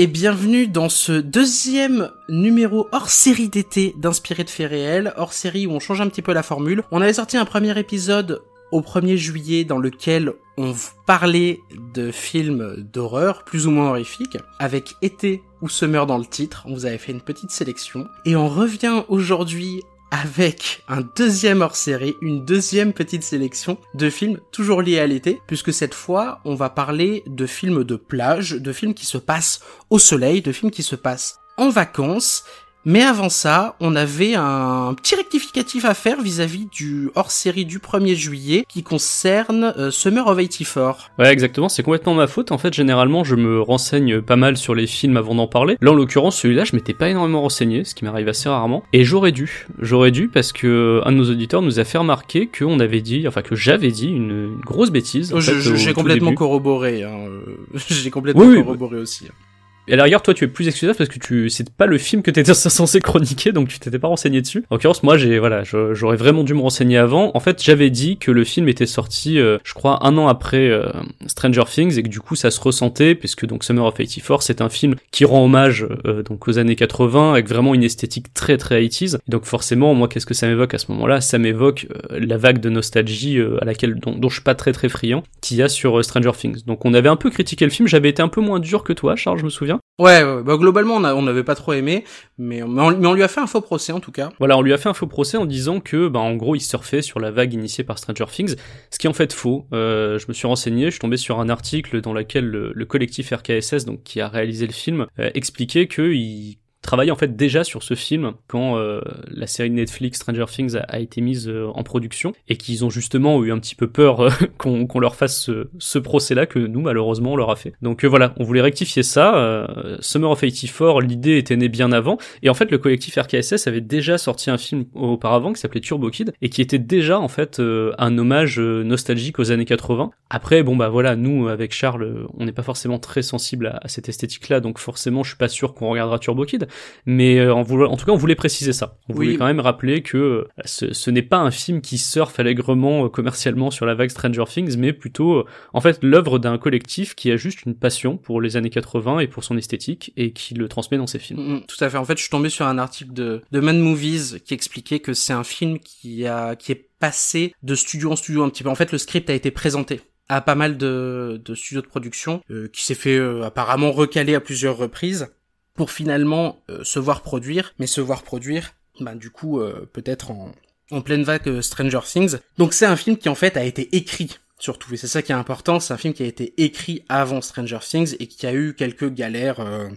Et bienvenue dans ce deuxième numéro hors série d'été d'Inspiré de faits réels, hors série où on change un petit peu la formule. On avait sorti un premier épisode au 1er juillet dans lequel on parlait de films d'horreur plus ou moins horrifiques avec été ou summer dans le titre. On vous avait fait une petite sélection et on revient aujourd'hui avec un deuxième hors-série, une deuxième petite sélection de films toujours liés à l'été, puisque cette fois, on va parler de films de plage, de films qui se passent au soleil, de films qui se passent en vacances. Mais avant ça, on avait un petit rectificatif à faire vis-à-vis du hors-série du 1er juillet qui concerne euh, Summer of 84. Ouais, exactement, c'est complètement ma faute. En fait, généralement, je me renseigne pas mal sur les films avant d'en parler. Là, en l'occurrence, celui-là, je m'étais pas énormément renseigné, ce qui m'arrive assez rarement. Et j'aurais dû. J'aurais dû parce que un de nos auditeurs nous a fait remarquer qu'on avait dit, enfin que j'avais dit une, une grosse bêtise. au J'ai complètement début. corroboré. Hein. J'ai complètement Oui, oui, corroboré aussi. hein. Et à la rigueur, toi, tu es plus excusable parce que tu, c'est pas le film que t'étais censé chroniquer, donc tu t'étais pas renseigné dessus. En l'occurrence, moi, j'ai, voilà, j'aurais vraiment dû me renseigner avant. En fait, j'avais dit que le film était sorti, euh, je crois, un an après euh, Stranger Things et que du coup, ça se ressentait puisque donc Summer of 84, c'est un film qui rend hommage euh, donc aux années 80 avec vraiment une esthétique très très 80s. Et donc forcément, moi, qu'est-ce que ça m'évoque à ce moment-là? Ça m'évoque la vague de nostalgie à laquelle dont, dont je suis pas très très friand qu'il y a sur Stranger Things. Donc on avait un peu critiqué le film. J'avais été un peu moins dur que toi, Charles, je me souviens. Ouais, bah globalement on n'avait pas trop aimé, mais, on, lui a fait un faux procès en tout cas. Voilà, on lui a fait un faux procès en disant que, bah, en gros, il surfait sur la vague initiée par Stranger Things, ce qui est en fait faux. Euh, je me suis renseigné, je suis tombé sur un article dans lequel le, le collectif RKSS, donc qui a réalisé le film, euh, expliquait que il travaillait en fait déjà sur ce film quand euh, la série Netflix Stranger Things a, été mise euh, en production et qu'ils ont justement eu un petit peu peur euh, qu'on leur fasse ce, ce procès-là que nous malheureusement on leur a fait. Donc euh, voilà, on voulait rectifier ça. Euh, Summer of 84, l'idée était née bien avant et en fait, le collectif RKSS avait déjà sorti un film auparavant qui s'appelait Turbo Kid et qui était déjà en fait un hommage nostalgique aux années 80. Après, bon bah voilà, nous avec Charles, on n'est pas forcément très sensible à, à cette esthétique-là, donc forcément, je suis pas sûr qu'on regardera Turbo Kid. Mais euh, en, voulant- en tout cas, on voulait préciser ça. On Oui. voulait quand même rappeler que euh, ce, ce n'est pas un film qui surfe allègrement euh, commercialement sur la vague Stranger Things, mais plutôt euh, en fait l'œuvre d'un collectif qui a juste une passion pour les années 80 et pour son esthétique et qui le transmet dans ses films. Mm, mm, tout à fait. En fait, je suis tombé sur un article de, de Man Movies qui expliquait que c'est un film qui a qui est passé de studio en studio un petit peu. En fait, le script a été présenté à pas mal de, de studios de production, euh, qui s'est fait euh, apparemment recaler à plusieurs reprises pour finalement euh, se voir produire, mais se voir produire, bah du coup euh, peut-être en, pleine vague euh, Stranger Things. Donc c'est un film qui en fait a été écrit surtout, et c'est ça qui est important, c'est un film qui a été écrit avant Stranger Things et qui a eu quelques galères euh,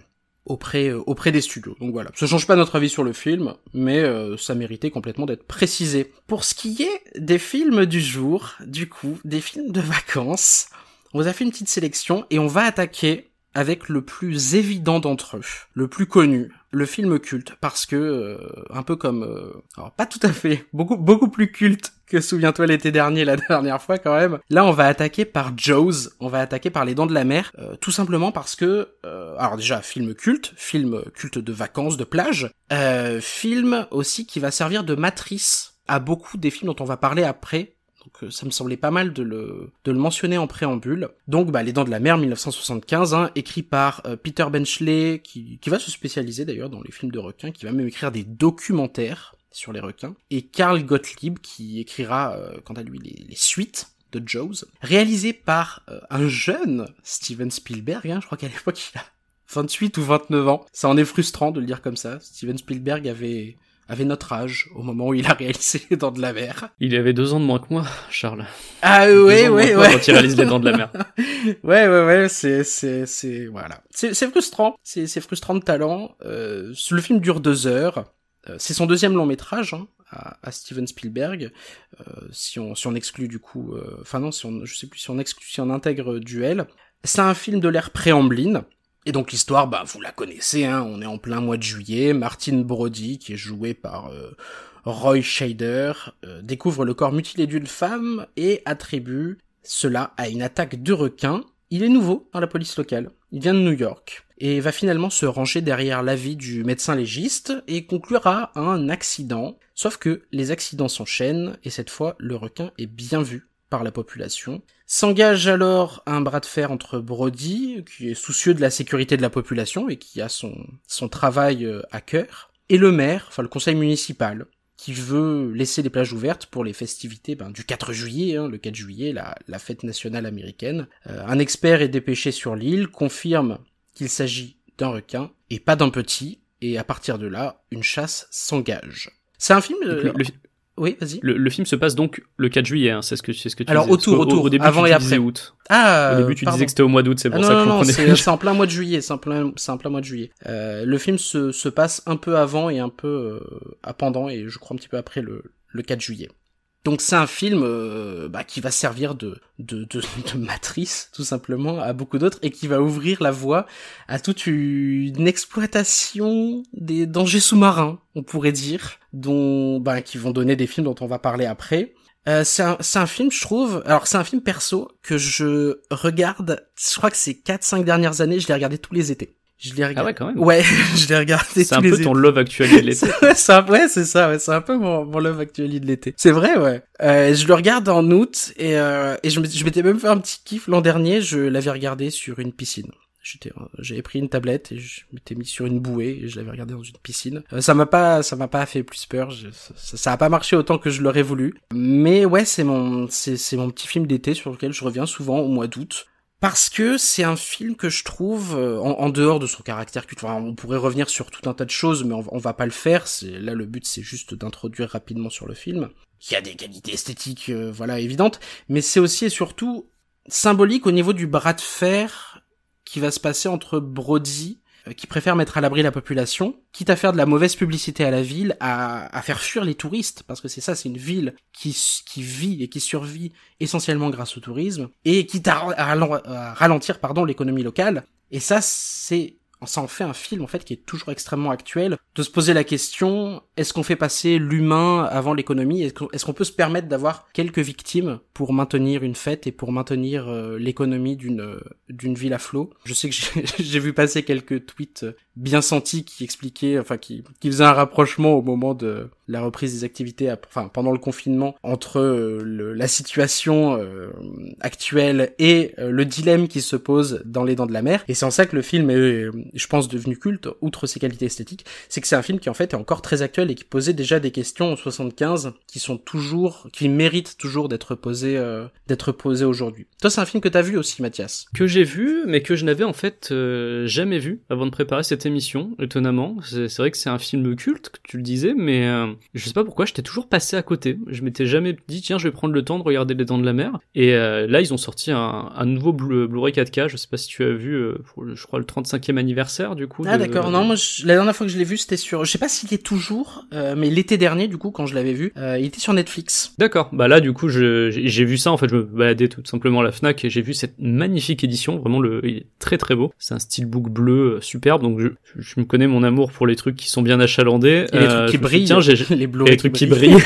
auprès auprès des studios. Donc voilà, ça change pas notre avis sur le film, mais ça méritait complètement d'être précisé. Pour ce qui est des films du jour, du coup, des films de vacances, on vous a fait une petite sélection et on va attaquer avec le plus évident d'entre eux, le plus connu, le film culte, parce que euh, un peu comme, euh, pas tout à fait, beaucoup beaucoup plus culte que Souviens-toi l'été dernier, la dernière fois quand même. Là, on va attaquer par Jaws, on va attaquer par Les Dents de la Mer, euh, tout simplement parce que, alors déjà film culte, film culte de vacances, de plage, film aussi qui va servir de matrice à beaucoup des films dont on va parler après, donc euh, ça me semblait pas mal de le, de le mentionner en préambule. Donc bah, Les Dents de la Mer 1975, hein, écrit par euh, Peter Benchley, qui, qui va se spécialiser d'ailleurs dans les films de requins, qui va même écrire des documentaires sur les requins, et Carl Gottlieb, qui écrira euh, quant à lui les, suites de Jaws, réalisé par un jeune Steven Spielberg, hein, je crois qu'à l'époque il a 28 ou 29 ans. Ça en est frustrant de le dire comme ça. Steven Spielberg avait avait notre âge au moment où il a réalisé Les Dents de la Mer. Il avait deux ans de moins que moi, Charles. Ah ouais, ouais, ouais. Quand il réalise les dents de la mer. Ouais, ouais, ouais, c'est, c'est, c'est, voilà. C'est, c'est frustrant. C'est, c'est frustrant de talent. Euh, le film dure deux heures. Euh, c'est son deuxième long métrage, hein, à, Steven Spielberg. Euh, si on, si on exclut du coup, euh, enfin non, si on, je sais plus si on exclut, si on intègre Duel. C'est un film de l'ère préambline. Et donc l'histoire, bah vous la connaissez, hein, on est en plein mois de juillet. Martin Brody, qui est joué par euh, Roy Scheider, euh, découvre le corps mutilé d'une femme et attribue cela à une attaque de requins. Il est nouveau dans la police locale. Il vient de New York et va finalement se ranger derrière l'avis du médecin légiste et conclura un accident. Sauf que les accidents s'enchaînent et cette fois le requin est bien vu par la population. S'engage alors un bras de fer entre Brody, qui est soucieux de la sécurité de la population et qui a son, son travail euh, à cœur, et le maire, enfin le conseil municipal, qui veut laisser les plages ouvertes pour les festivités ben, du 4 juillet, hein, le 4 juillet, la, la fête nationale américaine. Euh, un expert est dépêché sur l'île, confirme qu'il s'agit d'un requin et pas d'un petit, et à partir de là, une chasse s'engage. C'est un film... euh, Le, Oui, vas-y. le- le film se passe donc le 4 juillet, hein, c'est ce que, c'est ce que tu Alors, disais. autour, Au- autour, au début, avant tu et après. août. Ah, Au début, tu pardon. disais que c'était au mois d'août, c'est Ah pour non, ça non, que je non, comprenais. c'est c'est en plein mois de juillet, c'est en plein, c'est en plein mois de juillet. Euh, le film se, se passe un peu avant et un peu euh, à pendant et je crois un petit peu après le, le 4 juillet. Donc c'est un film euh, bah, qui va servir de, de, de, matrice tout simplement à beaucoup d'autres et qui va ouvrir la voie à toute une exploitation des dangers sous-marins, on pourrait dire, dont bah, qui vont donner des films dont on va parler après. Euh, c'est un, c'est un film, je trouve. Alors, c'est un film perso que je regarde. Je crois que ces 4-5 dernières années, je l'ai regardé tous les étés. Je l'ai regardé. Ah ouais, quand même. Ouais, je l'ai regardé C'est un peu ton love actuel de l'été. C'est- ouais, c'est un- ouais, ça, ouais, c'est un peu mon, mon love actually de l'été. C'est vrai, ouais. Euh, je le regarde en août et, euh, et je m'étais même fait un petit kiff l'an dernier. Je l'avais regardé sur une piscine. J'étais, j'avais pris une tablette et je m'étais mis sur une bouée et je l'avais regardé dans une piscine. Euh, ça m'a pas, ça m'a pas fait plus peur. Je- ça, ça a pas marché autant que je l'aurais voulu. Mais ouais, c'est mon, c'est, c'est mon petit film d'été sur lequel je reviens souvent au mois d'août. Parce que c'est un film que je trouve, euh, en, en dehors de son caractère culte, enfin, on pourrait revenir sur tout un tas de choses, mais on, on va pas le faire. Là le but, c'est juste d'introduire rapidement sur le film. Il y a des qualités esthétiques, euh, voilà, évidentes, mais c'est aussi et surtout symbolique au niveau du bras de fer qui va se passer entre Brody, qui préfère mettre à l'abri la population, quitte à faire de la mauvaise publicité à la ville, à, faire fuir les touristes, parce que c'est ça, c'est une ville qui, qui vit et qui survit essentiellement grâce au tourisme, et quitte à, à ralentir pardon l'économie locale. Et ça, c'est ça en fait un film en fait qui est toujours extrêmement actuel. De se poser la question est-ce qu'on fait passer l'humain avant l'économie? Est-ce qu'on peut se permettre d'avoir quelques victimes pour maintenir une fête et pour maintenir euh, l'économie d'une euh, d'une ville à flot? Je sais que j'ai- vu passer quelques tweets bien sentis qui expliquaient enfin qui qui faisaient un rapprochement au moment de la reprise des activités enfin pendant le confinement entre euh, le- la situation euh, actuelle et euh, le dilemme qui se pose dans les dents de la mer. Et c'est en ça que le film est je pense devenu culte outre ses qualités esthétiques. C'est que c'est un film qui en fait est encore très actuel et qui posait déjà des questions en 75 qui sont toujours qui méritent toujours d'être posées euh, d'être posées aujourd'hui. Toi c'est un film que t'as vu aussi Mathias? Que j'ai vu, mais que je n'avais en fait jamais vu avant de préparer cette émission, étonnamment. C'est vrai que c'est un film culte, que tu le disais, mais je sais pas pourquoi, j'étais toujours passé à côté. Je m'étais jamais dit, tiens, je vais prendre le temps de regarder Les Dents de la Mer. Et euh, là, ils ont sorti un, un nouveau Blu- Blu-ray 4K, je sais pas si tu as vu, euh, pour je crois, le 35e anniversaire, du coup. ah de- d'accord non moi je- la dernière fois que je l'ai vu c'était sur je sais pas s'il est toujours euh, mais l'été dernier du coup quand je l'avais vu il était sur Netflix D'accord. Bah là, du coup, j'ai vu ça. En fait, je me baladais tout simplement à la Fnac et j'ai vu cette magnifique édition. Vraiment, le, il est très très beau. C'est un steelbook bleu superbe. Donc, je, je me connais mon amour pour les trucs qui sont bien achalandés. et les trucs qui suis brillent Tiens, j'ai les Blu-ray les trucs qui brillent.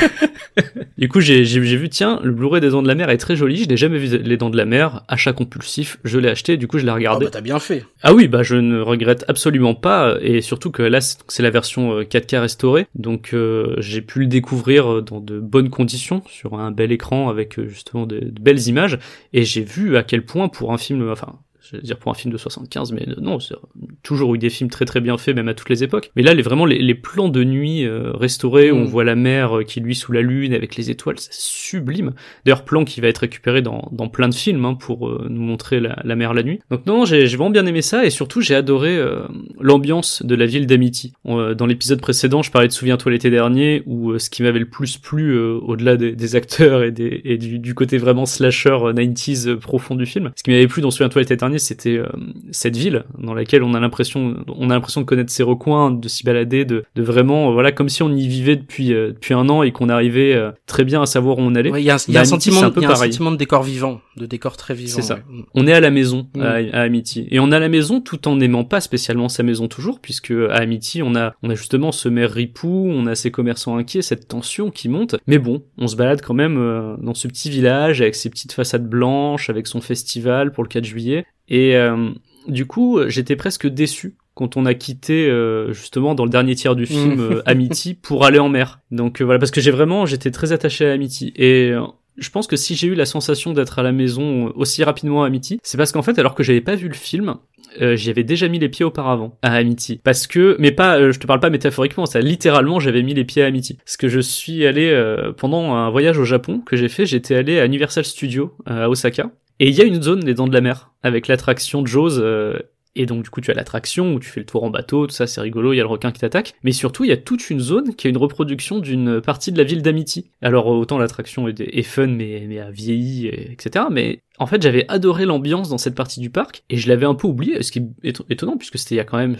du coup, j'ai vu, tiens, le Blu-ray des Dents de la Mer est très joli. Je n'ai jamais vu les Dents de la Mer. Achat compulsif. Je l'ai acheté. Du coup, je l'ai ah regardé. bah t'as bien fait Ah oui, bah je ne regrette absolument pas, et surtout que là c'est la version euh, 4K restaurée, donc euh, j'ai pu le découvrir euh, dans de bonnes conditions, sur un bel écran avec euh, justement de, de belles images, et j'ai vu à quel point pour un film, enfin je veux dire pour un film de 75, mais non, c'est toujours eu des films très très bien faits, même à toutes les époques. Mais là, les, vraiment les, les plans de nuit euh, restaurés, où on Mm. voit la mer euh, qui luit sous la lune avec les étoiles, c'est sublime. D'ailleurs, plan qui va être récupéré dans, dans plein de films hein, pour euh, nous montrer la, la mer la nuit. Donc non, j'ai vraiment bien aimé ça et surtout j'ai adoré euh, l'ambiance de la ville d'Amity. Euh, dans l'épisode précédent, je parlais de Souviens-toi l'été dernier où euh, ce qui m'avait le plus plu euh, au-delà des, des acteurs et, des, et du, du côté vraiment slasher euh, 90s euh, profond du film, ce qui m'avait plu dans Souviens-toi l'été dernier, c'était euh, cette ville dans laquelle on a l'impression, on a l'impression de connaître ses recoins, de s'y balader, de, de vraiment, voilà, comme si on y vivait depuis depuis un an et qu'on arrivait très bien à savoir où on allait. Il y a un, y a un sentiment, un, y a un sentiment de décor vivant, de décor très vivant. C'est ça. ouais. On est à la maison Mm. à, à Amity et on à la maison tout en n'aimant pas spécialement sa maison toujours, puisque à Amity on a on a justement ce maire ripou, on a ces commerçants inquiets, cette tension qui monte. Mais bon, on se balade quand même euh, dans ce petit village avec ses petites façades blanches, avec son festival pour le 4 juillet. Et euh, du coup, j'étais presque déçu quand on a quitté euh, justement dans le dernier tiers du film Mm. euh, Amity pour aller en mer. Donc euh, voilà, parce que j'ai vraiment, j'étais très attaché à Amity et euh, je pense que si j'ai eu la sensation d'être à la maison aussi rapidement à Amity, c'est parce qu'en fait, alors que j'avais pas vu le film, euh, j'y avais déjà mis les pieds auparavant à Amity. Parce que, mais pas, euh, je te parle pas métaphoriquement, ça littéralement, j'avais mis les pieds à Amity. Parce que je suis allé euh, pendant un voyage au Japon que j'ai fait, j'étais allé à Universal Studios euh, à Osaka. Et il y a une zone, les Dents de la Mer, avec l'attraction Jaws. euh, et donc du coup tu as l'attraction où tu fais le tour en bateau, tout ça c'est rigolo, il y a le requin qui t'attaque. Mais surtout il y a toute une zone qui est une reproduction d'une partie de la ville d'Amity. Alors autant l'attraction est, fun mais, a vieilli, et- etc. Mais en fait j'avais adoré l'ambiance dans cette partie du parc et je l'avais un peu oublié, ce qui est éton- étonnant puisque c'était il y a quand même,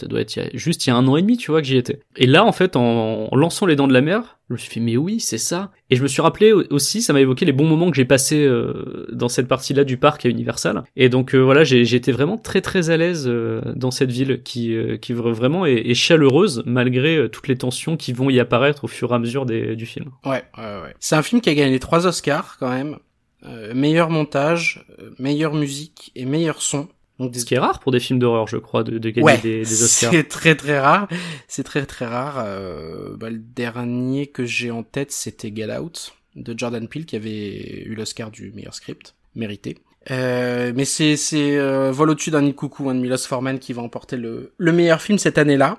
ça doit être juste il y a un an et demi tu vois que j'y étais. Et là en fait en, lançant les dents de la mer, je me suis fait mais oui c'est ça. Et je me suis rappelé au- aussi, ça m'a évoqué les bons moments que j'ai passés euh, dans cette partie-là du parc à Universal. Et donc euh, voilà, j'ai été vraiment très très à l'aise euh, dans cette ville qui qui vra- vraiment est, chaleureuse malgré toutes les tensions qui vont y apparaître au fur et à mesure du film. Ouais, ouais, ouais. C'est un film qui a gagné trois Oscars quand même. Euh, meilleur montage, euh, meilleure musique et meilleur son. Donc des... Ce qui est rare pour des films d'horreur, je crois, de, de gagner ouais, des, des Oscars. c'est très très rare. C'est très très rare. Euh, bah, le dernier que j'ai en tête, c'était Get Out de Jordan Peele qui avait eu l'Oscar du meilleur script, mérité. Euh, mais c'est c'est euh, Vol au-dessus d'un nid coucou hein, de Milos Forman qui va emporter le le meilleur film cette année-là.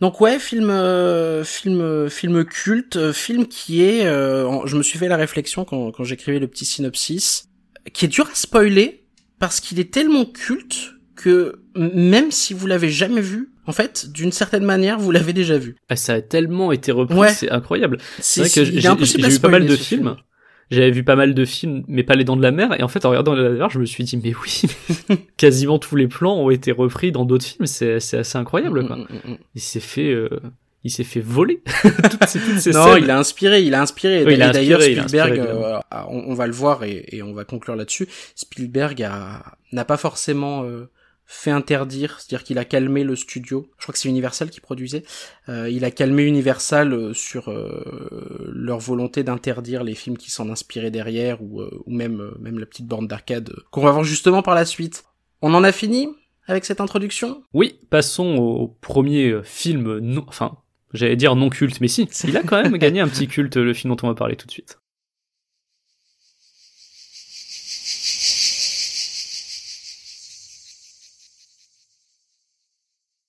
Donc ouais, film euh, film film culte, euh, film qui est euh, je me suis fait la réflexion quand quand j'écrivais le petit synopsis qui est dur à spoiler parce qu'il est tellement culte que même si vous l'avez jamais vu, en fait, d'une certaine manière, vous l'avez déjà vu. Ah, ça a tellement été repris, Ouais. c'est incroyable. C'est vrai que j'ai vu pas mal de films. film. J'avais vu pas mal de films, mais pas les dents de la mer. Et en fait, en regardant les dents de la mer, je me suis dit, mais oui, quasiment tous les plans ont été repris dans d'autres films. C'est assez incroyable, quoi. Mm, mm, mm. Il s'est fait, euh, il s'est fait voler toutes ces, toutes ces Non, scènes. il a inspiré, il a inspiré. Oui, d'ailleurs, Spielberg, inspiré, euh, on, on va le voir et, et on va conclure là-dessus. Spielberg n'a pas forcément euh, fait interdire, c'est-à-dire qu'il a calmé le studio. Je crois que c'est Universal qui produisait. Euh, il a calmé Universal euh, sur euh, leur volonté d'interdire les films qui s'en inspiraient derrière ou, euh, ou même même la petite borne d'arcade qu'on va voir justement par la suite. On en a fini avec cette introduction? Oui, passons au premier film non, enfin, j'allais dire non culte, mais si, il a quand même gagné un petit culte, le film dont on va parler tout de suite.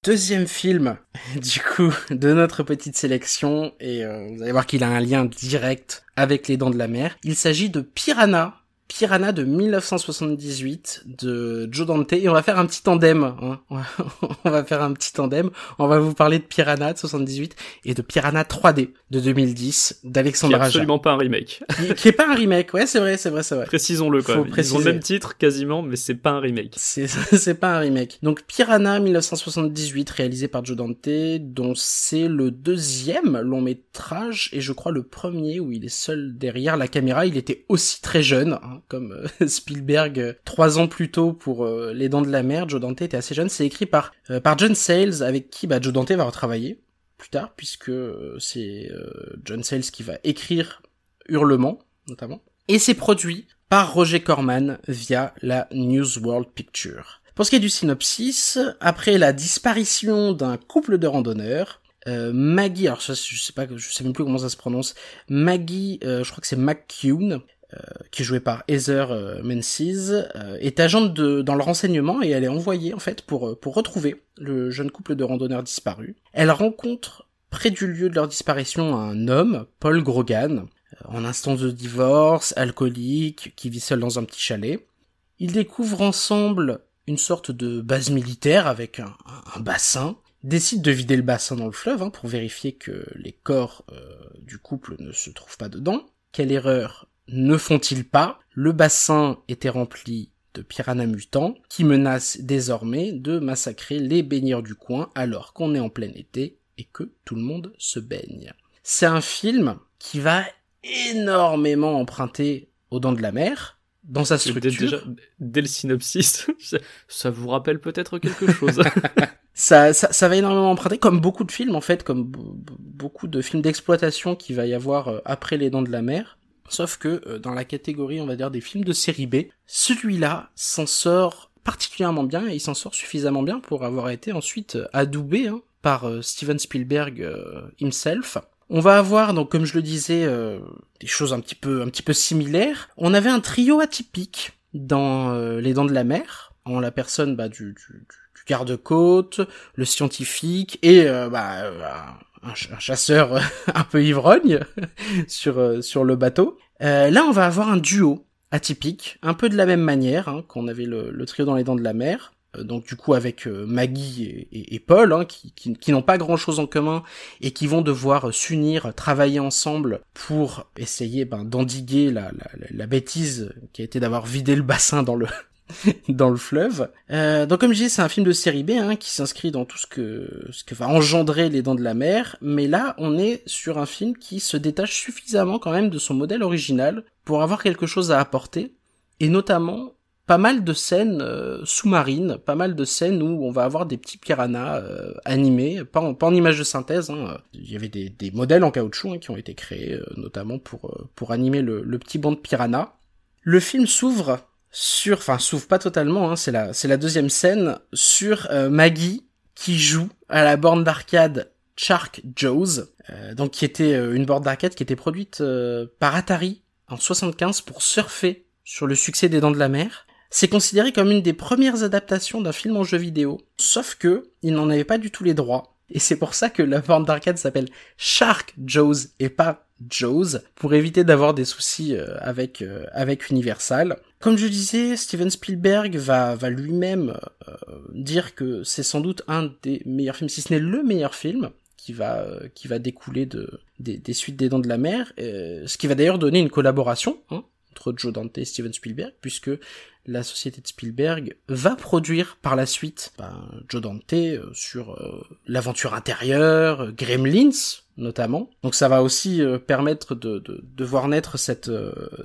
Deuxième film, du coup, de notre petite sélection, et euh, vous allez voir qu'il a un lien direct avec les dents de la mer. Il s'agit de Piranha, Piranha de 1978 de Joe Dante, et on va faire un petit tandem, hein. on, va, faire un petit tandem, on va vous parler de Piranha de 78 et de Piranha 3D de 2010 Qui est d'Alexandre Aja. absolument pas un remake. Qui, qui est pas un remake, ouais c'est vrai, c'est vrai, c'est vrai. Précisons-le quand Faut même. Ils ont le même titre quasiment, mais c'est pas un remake. C'est c'est pas un remake. Donc Piranha 1978 réalisé par Joe Dante dont c'est le deuxième long métrage et je crois le premier où il est seul derrière la caméra. Il était aussi très jeune hein, comme euh, Spielberg euh, trois ans plus tôt pour euh, Les Dents de la Mer. Joe Dante était assez jeune. C'est écrit par par John Sayles avec qui bah, Joe Dante va retravailler plus tard puisque c'est John Sayles qui va écrire Hurlement notamment et c'est produit par Roger Corman via la News World Picture. Pour ce qui est du synopsis, après la disparition d'un couple de randonneurs, Maggie, alors ça, je sais pas, je sais même plus comment ça se prononce, Maggie, je crois que c'est McCune, qui est jouée par Heather euh, Menzies, euh, est agente de, dans le renseignement et elle est envoyée en fait pour euh, pour retrouver le jeune couple de randonneurs disparus. Elle rencontre près du lieu de leur disparition un homme, Paul Grogan, en instance de divorce, alcoolique, qui vit seul dans un petit chalet. Ils découvrent ensemble une sorte de base militaire avec un, bassin, décident de vider le bassin dans le fleuve hein, pour vérifier que les corps euh, du couple ne se trouvent pas dedans. Quelle erreur ne font-ils pas Le bassin était rempli de piranhas mutants qui menacent désormais de massacrer les baigneurs du coin alors qu'on est en plein été et que tout le monde se baigne. C'est un film qui va énormément emprunter aux dents de la mer, dans sa structure. Déjà, dès le synopsis, ça vous rappelle peut-être quelque chose. ça, ça, ça, va énormément emprunter, comme beaucoup de films en fait, comme beaucoup de films d'exploitation qu'il va y avoir euh, après Les Dents de la Mer. Sauf que euh, dans la catégorie, on va dire, des films de série B, celui-là s'en sort particulièrement bien et il s'en sort suffisamment bien pour avoir été ensuite euh, adoubé hein, par Steven Spielberg himself. On va avoir donc comme je le disais des choses un petit peu un petit peu similaires. On avait un trio atypique dans Les Dents de la Mer en la personne bah, du, garde-côte, le scientifique et euh, bah, euh, un, chasseur un peu ivrogne sur euh, sur le bateau. là, on va avoir un duo atypique, un peu de la même manière hein, qu'on avait le, trio dans les dents de la mer. donc du coup avec Maggie et, Paul, hein, qui, qui, n'ont pas grand-chose en commun et qui vont devoir s'unir, travailler ensemble pour essayer ben, d'endiguer la, la, la, bêtise qui a été d'avoir vidé le bassin dans le dans le fleuve. Euh, donc comme je disais, c'est un film de série B hein, qui s'inscrit dans tout ce que va engendrer les Dents de la Mer, mais là on est sur un film qui se détache suffisamment quand même de son modèle original pour avoir quelque chose à apporter, et notamment pas mal de scènes euh, sous-marines, pas mal de scènes où on va avoir des petits piranhas euh, animés, pas en, pas en image de synthèse. Hein. Il y avait des, modèles en caoutchouc hein, qui ont été créés, notamment pour pour animer le, le petit banc de piranhas. Le film s'ouvre sur, enfin, s'ouvre pas totalement, hein, c'est la, c'est la deuxième scène sur euh, Maggie qui joue à la borne d'arcade Shark Joe's, euh, donc qui était euh, une borne d'arcade qui était produite par Atari en 75 pour surfer sur le succès des Dents de la Mer. C'est considéré comme une des premières adaptations d'un film en jeu vidéo, sauf que il n'en avait pas du tout les droits. Et c'est pour ça que la borne d'arcade s'appelle Shark Joe's et pas Joe's, pour éviter d'avoir des soucis avec, avec Universal. Comme je disais, Steven Spielberg va, va lui-même euh, dire que c'est sans doute un des meilleurs films, si ce n'est le meilleur film qui va euh, qui va découler de des, suites des Dents de la Mer, euh, ce qui va d'ailleurs donner une collaboration hein, entre Joe Dante et Steven Spielberg, puisque la société de Spielberg va produire par la suite ben, Joe Dante sur l'aventure intérieure, Gremlins notamment. Donc ça va aussi permettre de, voir naître cette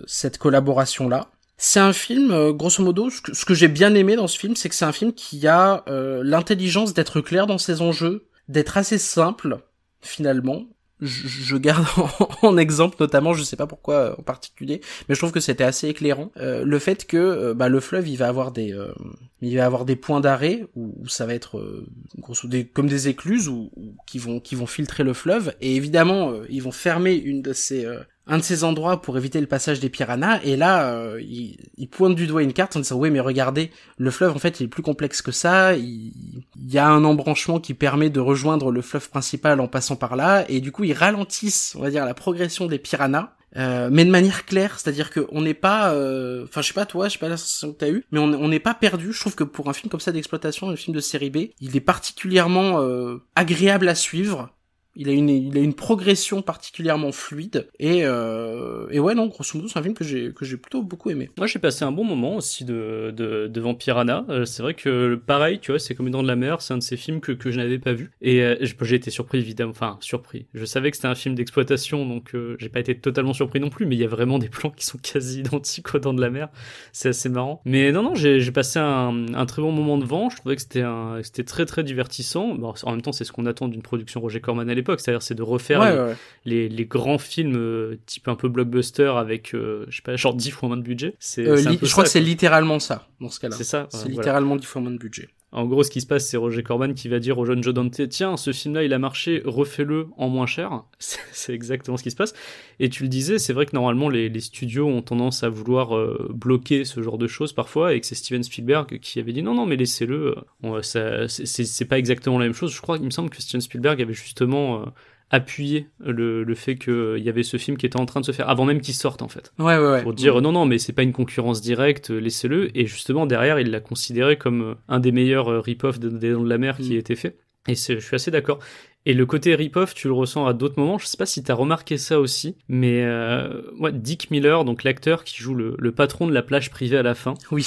cette collaboration là. C'est un film, euh, grosso modo, ce que, j'ai bien aimé dans ce film, c'est que c'est un film qui a euh, l'intelligence d'être clair dans ses enjeux, d'être assez simple, finalement. Je, garde en, exemple notamment, je sais pas pourquoi euh, en particulier, mais je trouve que c'était assez éclairant. le fait que bah, le fleuve, il va avoir des, il va avoir des points d'arrêt où, ça va être grosso comme des écluses ou qui vont qui vont filtrer le fleuve, et évidemment ils vont fermer une de ces un de ces endroits pour éviter le passage des piranhas et là euh, il, pointe du doigt une carte en disant oui mais regardez le fleuve en fait il est plus complexe que ça il, y a un embranchement qui permet de rejoindre le fleuve principal en passant par là et du coup ils ralentissent on va dire la progression des piranhas euh, mais de manière claire, c'est-à-dire qu'on n'est pas, euh, enfin je sais pas toi, je sais pas la sensation que t'as eu, mais on n'est pas perdu. Je trouve que pour un film comme ça d'exploitation, un film de série B, il est particulièrement agréable à suivre. Il a une, il a une progression particulièrement fluide et euh, et ouais non grosso modo c'est un film que j'ai que j'ai plutôt beaucoup aimé. Moi j'ai passé un bon moment aussi de de devant Piranha. Euh, c'est vrai que pareil tu vois c'est comme dans de la mer c'est un de ces films que que je n'avais pas vu et euh, j'ai été surpris évidemment enfin surpris. Je savais que c'était un film d'exploitation donc euh, j'ai pas été totalement surpris non plus mais il y a vraiment des plans qui sont quasi identiques aux dents de la mer. C'est assez marrant. Mais non non j'ai passé un un très bon moment devant. Je trouvais que c'était très très divertissant. En même temps c'est ce qu'on attend d'une production Roger Corman à l'époque c'est-à-dire c'est de refaire les, Les, grands films euh, type un peu blockbuster avec, euh, je sais pas, genre 10 fois moins de budget. C'est, euh, je crois que c'est littéralement ça, dans ce cas-là. C'est ça. C'est littéralement 10 fois moins de budget. En gros, ce qui se passe, c'est Roger Corman qui va dire au jeune Joe Dante, tiens, ce film-là, il a marché, refais-le en moins cher. C'est exactement ce qui se passe. Et tu le disais, c'est vrai que normalement, les, studios ont tendance à vouloir euh, bloquer ce genre de choses parfois, et que c'est Steven Spielberg qui avait dit non, non, mais laissez-le. C'est pas exactement la même chose. Je crois, il me semble que Steven Spielberg avait justement euh, appuyer le, le fait qu'il y avait ce film qui était en train de se faire avant même qu'il sorte en fait. Ouais ouais ouais. Pour dire non non mais c'est pas une concurrence directe, laissez-le et justement derrière il l'a considéré comme euh, un des meilleurs euh, rip-off des Dents de la Mer qui mm. a été fait. Et je suis assez d'accord. Et le côté rip-off, tu le ressens à d'autres moments. Je sais pas si t'as remarqué ça aussi, mais euh, moi, Dick Miller, donc l'acteur qui joue le, le, patron de la plage privée à la fin. Oui.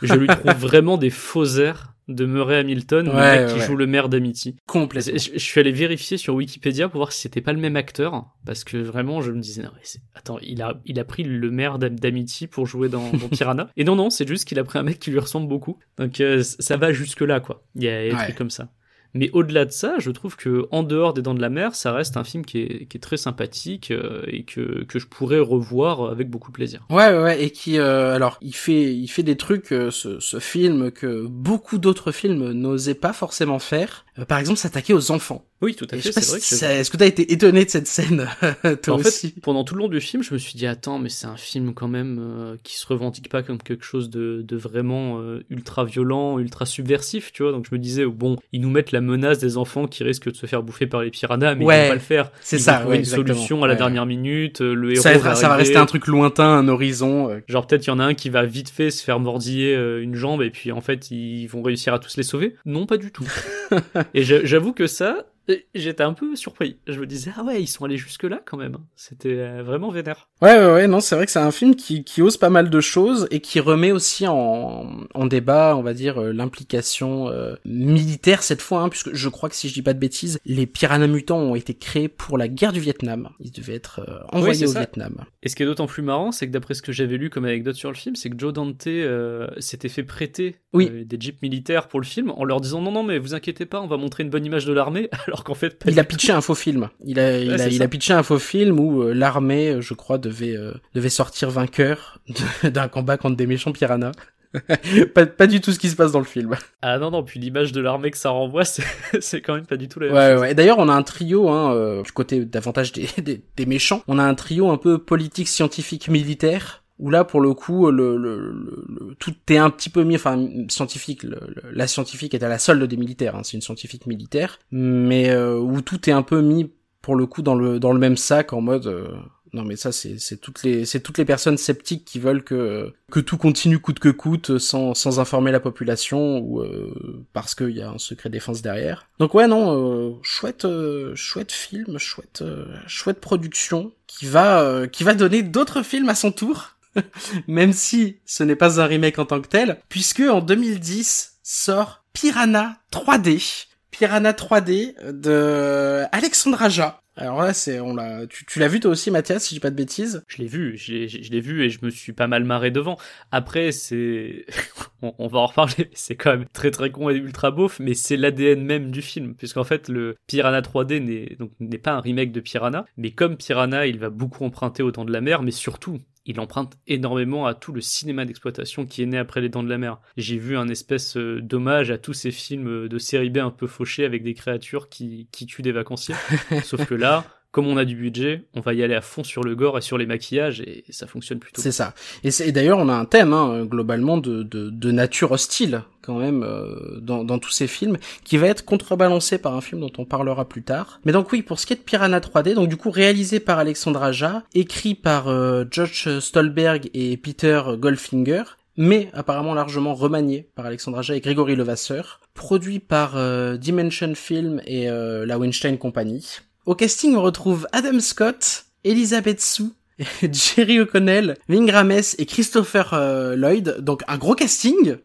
je lui trouve vraiment des faux airs de Murray Hamilton, le Ouais, mec qui ouais. joue le maire d'Amity. Complètement. Je, je suis allé vérifier sur Wikipédia pour voir si c'était pas le même acteur, parce que vraiment je me disais non attends il a il a pris le maire d'Am- d'Amity pour jouer dans, dans Piranha et non non c'est juste qu'il a pris un mec qui lui ressemble beaucoup donc euh, ça va jusque là quoi il y a des trucs comme ça mais au-delà de ça, je trouve que en dehors des Dents de la Mer, ça reste un film qui est, qui est très sympathique euh, et que, que je pourrais revoir avec beaucoup de plaisir. Ouais, ouais, ouais, et qui, euh, alors, il fait, il fait des trucs, euh, ce, ce film que beaucoup d'autres films n'osaient pas forcément faire. Euh, par exemple, s'attaquer aux enfants. Oui, tout à fait. si que Est-ce que t'as été étonné de cette scène, toi en aussi fait, pendant tout le long du film, je me suis dit attends, mais c'est un film quand même euh, qui se revendique pas comme quelque chose de, de vraiment euh, ultra violent, ultra subversif, tu vois. Donc je me disais bon, ils nous mettent la menace des enfants qui risquent de se faire bouffer par les piranhas, mais ils Ouais, vont pas le faire. c'est Ils ça, trouver ouais, une solution à la Ouais. dernière minute. euh, Le héros ça, va, ça va rester un truc lointain, un horizon. euh, Genre peut-être il y en a un qui va vite fait se faire mordiller euh, une jambe et puis en fait ils vont réussir à tous les sauver. Non, pas du tout. et j'a- j'avoue que ça, j'étais un peu surpris. Je me disais ah ouais ils sont allés jusque là quand même. C'était euh, vraiment vénère. Ouais, ouais, ouais, non, c'est vrai que c'est un film qui, qui ose pas mal de choses et qui remet aussi en, en débat, on va dire, euh, l'implication euh, militaire cette fois, hein, puisque je crois que si je dis pas de bêtises, les piranhas mutants ont été créés pour la guerre du Vietnam. Ils devaient être euh, envoyés au ça. Vietnam. Et ce qui est d'autant plus marrant, c'est que d'après ce que j'avais lu comme anecdote sur le film, c'est que Joe Dante euh, s'était fait prêter Oui. des jeeps militaires pour le film en leur disant non non mais vous inquiétez pas, on va montrer une bonne image de l'armée, alors qu'en fait pas Il a pitché un faux film. Il a, il a, il a pitché un faux film où euh, l'armée, euh, je crois, devait, euh, devait sortir vainqueur d'un combat contre des méchants piranhas. pas, pas du tout ce qui se passe dans le film. Ah non non, puis l'image de l'armée que ça renvoie, c'est c'est quand même pas du tout la même Ouais, chose. ouais. Et D'ailleurs, on a un trio, hein, euh, du côté davantage des, des, des méchants, on a un trio un peu politique, scientifique, militaire, où là, pour le coup, le, le, le- le- tout est un petit peu mis, enfin, scientifique, le- la scientifique est à la solde des militaires, hein, c'est une scientifique militaire, mais euh, où tout est un peu mis, pour le coup, dans le, dans le même sac, en mode... euh, non mais ça c'est toutes les c'est toutes les personnes sceptiques qui veulent que que tout continue coûte que coûte sans sans informer la population ou euh, parce qu'il y a un secret défense derrière. Donc ouais non euh, chouette euh, chouette film chouette euh, chouette production qui va euh, qui va donner d'autres films à son tour. Même si ce n'est pas un remake en tant que tel, puisque en 2010 sort Piranha 3D. Piranha 3D de Alexandre Aja. Alors là, c'est, on l'a, tu, l'as vu toi aussi, Mathias, si je dis pas de bêtises? Je l'ai vu, je l'ai- je l'ai vu et je me suis pas mal marré devant. Après, c'est, on, va en reparler. C'est quand même très très con et ultra beauf, mais c'est l'ADN même du film, puisqu'en fait le Piranha 3D n'est n'est pas un remake de Piranha, mais comme Piranha, il va beaucoup emprunter aux Dents de la Mer, mais surtout. Il emprunte énormément à tout le cinéma d'exploitation qui est né après les Dents de la Mer. J'ai vu un espèce euh, d'hommage à tous ces films euh, de série B un peu fauchés avec des créatures qui, qui tuent des vacanciers. Sauf que là, comme on a du budget, on va y aller à fond sur le gore et sur les maquillages et ça fonctionne plutôt. C'est ça. Et, d'ailleurs, on a un thème, hein, globalement, de, de, de nature hostile, quand même, euh, dans, dans tous ces films, qui va être contrebalancé par un film dont on parlera plus tard. Mais donc oui, pour ce qui est de Piranha 3D, donc du coup réalisé par Alexandre Aja, écrit par euh, Josh Stolberg et Peter Goldfinger, mais apparemment largement remanié par Alexandre Aja et Grégory Levasseur, produit par euh, Dimension Film et euh, la Weinstein Company. Au casting, on retrouve Adam Scott, Elizabeth Sue, Jerry O'Connell, Ving Rames et Christopher euh, Lloyd. Donc un gros casting.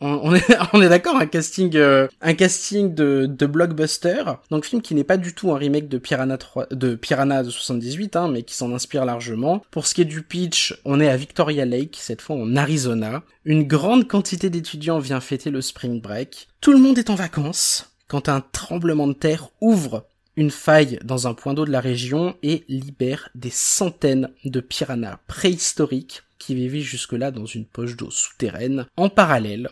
On, est, on est d'accord, un casting, euh, un casting de, de blockbuster. Donc film qui n'est pas du tout un remake de Piranha 3, de Piranha de 78, hein, mais qui s'en inspire largement. Pour ce qui est du pitch, on est à Victoria Lake, cette fois en Arizona. Une grande quantité d'étudiants vient fêter le spring break. Tout le monde est en vacances quand un tremblement de terre ouvre une faille dans un point d'eau de la région et libère des centaines de piranhas préhistoriques qui vivaient jusque-là dans une poche d'eau souterraine. En parallèle,